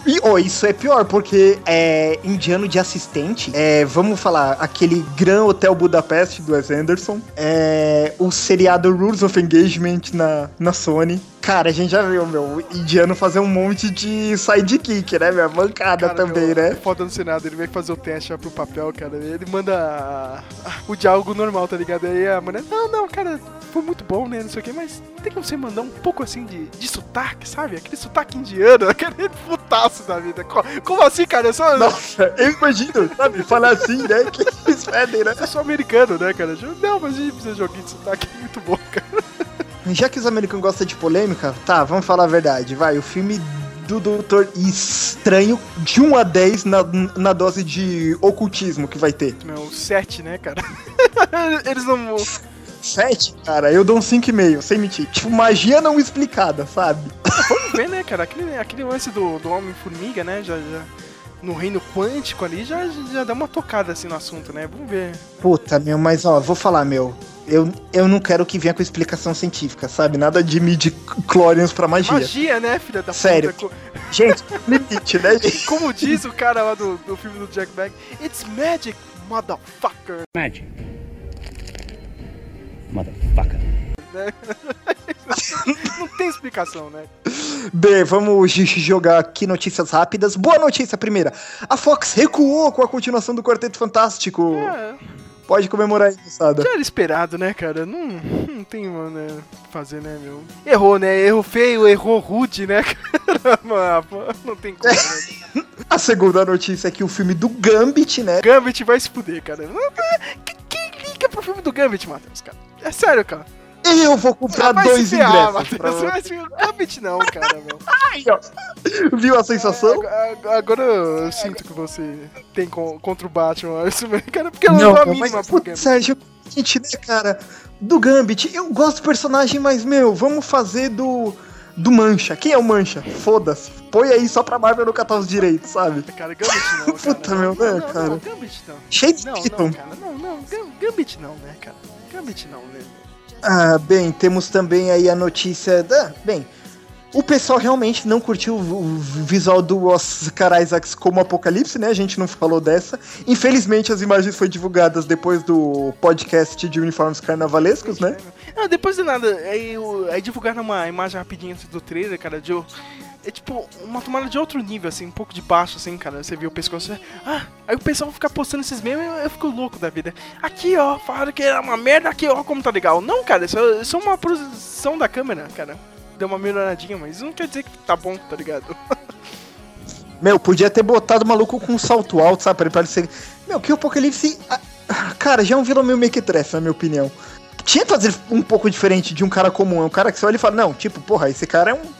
E, ó, isso é pior, porque é indiano de assistente. É, vamos falar, aquele Gran Hotel Budapeste do Wes Anderson. É, o seriado Rules of Engagement na, na Sony. Cara, a gente já viu, meu, indiano fazer um monte de sidekick, né, minha Mancada também, meu, né? Foda no Senado, ele vai fazer o teste já pro papel, cara. Ele manda o diálogo normal, tá ligado? Aí a mulher, não, não, cara, foi muito bom, né? Não sei o que, mas tem como você mandar um pouco assim de, de sotaque, sabe? Aquele sotaque indiano, aquele putaço da vida. Co- Como assim, cara? Eu sou. Nossa, eu imagino, sabe? Falar assim, né? Que eles pedem, né? Eu sou americano, né, cara? Não, mas a gente precisa de joguinho de sotaque é muito bom, cara. Já que os americanos gostam de polêmica, tá, vamos falar a verdade. Vai, o filme do Doutor Estranho, de 1 a 10 na, na dose de ocultismo que vai ter. Meu, 7, né, cara? Eles não. 7, cara, eu dou um 5,5, sem mentir. Tipo, magia não explicada, sabe? Vamos ver, né, cara? Aquele, aquele lance do, do Homem-Formiga, né? Já, já. No reino quântico ali já, já dá uma tocada assim no assunto, né? Vamos ver. Puta, meu, mas ó, vou falar, meu. Eu, eu não quero que venha com explicação científica, sabe? Nada de midi chlorians pra magia. Magia, né, filha da Sério. puta? Gente, limite, né, gente? Como diz o cara lá do, do filme do Jack Black, it's magic, motherfucker. Magic. Motherfucker. Né? não tem explicação, né? Bem, vamos jogar aqui notícias rápidas. Boa notícia, primeira. A Fox recuou com a continuação do Quarteto Fantástico. É, Pode comemorar aí, moçada. já era esperado, né, cara? Não, não tem mano, né, o que fazer, né, meu? Errou, né? Errou feio, errou rude, né, cara? Não tem como, né? A segunda notícia é que o filme do Gambit, né? Gambit vai se fuder, cara. Quem, quem liga pro filme do Gambit, Matheus, cara? É sério, cara. Eu vou comprar Vai dois ferrar, ingressos. Matheus. pra- Vai se Gambit não, cara, meu. Ai. Viu a sensação? Agora- Agora eu sinto que você tem con- contra o Batman, isso mesmo, cara, porque não, Não, dou a mas, mínima pro putz, Gambit. Sérgio, gente, né, cara? Do Gambit, eu gosto do personagem, mas, meu, vamos fazer do. Do Mancha. Quem é o Mancha? Foda-se. Põe aí só pra Marvel não catar os direitos, sabe? Cara, Gambit não, cara. Puta, meu, né, não, cara? Não, Gambit não. Cheio de Não, não, cara, não, não, Gam- Gambit não, né, cara? Gambit não, né? Ah, bem, temos também aí a notícia da. Bem, o pessoal realmente não curtiu o visual do Oscar Isaacs como Apocalipse, né? A gente não falou dessa. Infelizmente, as imagens foram divulgadas depois do podcast de uniformes carnavalescos, né? Não, depois de nada, aí, aí divulgaram uma imagem rapidinha do trailer, cara, de. É tipo uma tomada de outro nível, assim, um pouco de baixo, assim, cara. Você viu o pescoço. Ah, aí o pessoal fica postando esses memes eu, eu fico louco da vida. Aqui, ó, falaram que era uma merda, aqui, ó, como tá legal. Não, cara, isso, é- isso é uma produção da câmera, cara. Deu uma melhoradinha, mas não quer dizer que tá bom, tá ligado? Meu, podia ter botado o maluco com um salto alto, sabe? Pra ele parecer. Meu, que o Apocalipse. ah, Cara, já é um vilão meio mequetrefe, na minha opinião. Tinha que fazer um pouco diferente de um cara comum. É um cara que você olha e fala, não, tipo, porra, esse cara é um.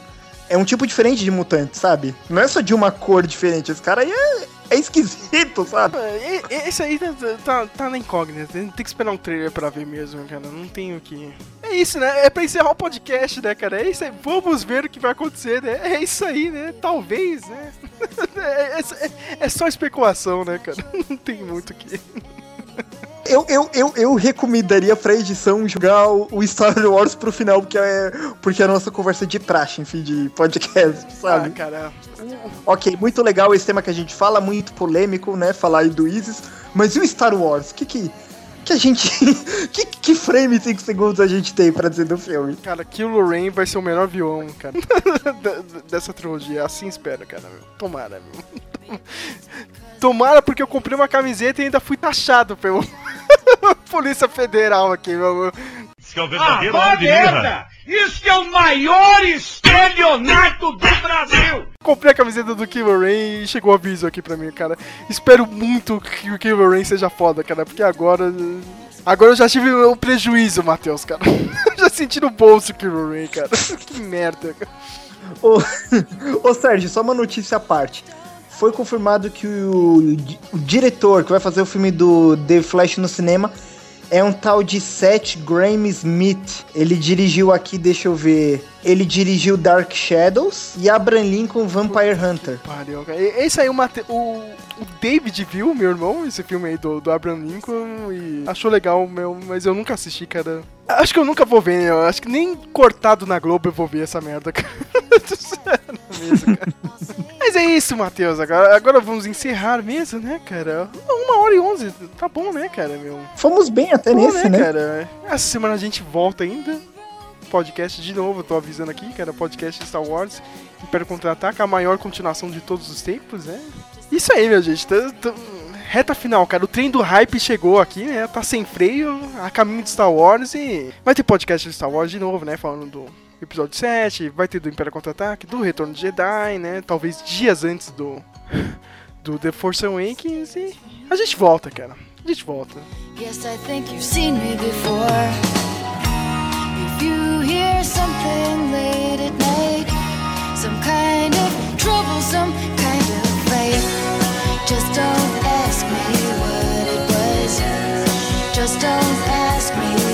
É um tipo diferente de mutante, sabe? Não é só de uma cor diferente. Esse cara aí é, é esquisito, sabe? E- Esse aí tá, tá, tá na incógnita, tem tem que esperar um trailer pra ver mesmo, cara. Não tenho o que. É isso, né? É pra encerrar o podcast, né, cara? É isso aí. Vamos ver o que vai acontecer, né? É isso aí, né? Talvez, né? É, é- é só especulação, né, cara? Não tem muito o que. Eu, eu, eu, eu recomendaria pra edição jogar o, Star Wars pro final, porque é, porque é a nossa conversa de praxe, enfim, de podcast, Ah, sabe? cara. Ok, muito legal esse tema que a gente fala, muito polêmico, né? Falar aí do Isis. Mas e o Star Wars? O que que, que a gente. que, que frame em 5 segundos a gente tem pra dizer do filme? Cara, Kylo Ren vai ser o melhor vilão, cara. dessa trilogia. Assim espero, cara. Meu. Tomara, meu. Tomara porque eu comprei uma camiseta e ainda fui taxado pelo Polícia Federal aqui, meu. Isso que é o verdadeiro homem de mirra. Isso que é o maior estelionato do Brasil! Comprei a camiseta do Kylo Ren e chegou o aviso aqui pra mim, cara. Espero muito que o Kylo Ren seja foda, cara, porque agora. Agora eu já tive o prejuízo, Matheus, cara. já senti no bolso o Kylo Ren, cara. que merda, cara. Ô, ô Sérgio, só uma notícia à parte. Foi confirmado que o, o diretor que vai fazer o filme do The Flash no cinema é um tal de Seth Graham Smith. Ele dirigiu aqui, deixa eu ver. Ele dirigiu Dark Shadows e Abraham Lincoln Vampire Hunter. Pariu, cara. Esse aí, o, Mate... o, o David viu, meu irmão, esse filme aí do, do Abraham Lincoln e achou legal, meu, mas eu nunca assisti, cara. Acho que eu nunca vou ver, né? Acho que nem cortado na Globo eu vou ver essa merda, cara. Sério mesmo, cara. Mas é isso, Matheus. Agora, agora vamos encerrar mesmo, né, cara? Uma hora e onze. Tá bom, né, cara, meu? Fomos bem até Bom, nesse, né? cara? Essa semana a gente volta ainda. podcast de novo, eu tô avisando aqui, que era podcast Star Wars Império Contra-Ataca, a maior continuação de todos os tempos, né? Isso aí, meu gente. Tá, tá- reta final, cara. O trem do hype chegou aqui, né? Tá sem freio, a caminho de Star Wars e vai ter podcast de Star Wars de novo, né? Falando do episódio 7, vai ter do Império Contra-Ataque, do Retorno de Jedi, né? Talvez dias antes do, do The Force Awakens e a gente volta, cara. A gente volta. Yes, I think you've seen me before. If you hear something late at night, some kind of troublesome kind of fight, just don't ask me what it was. Just don't ask me What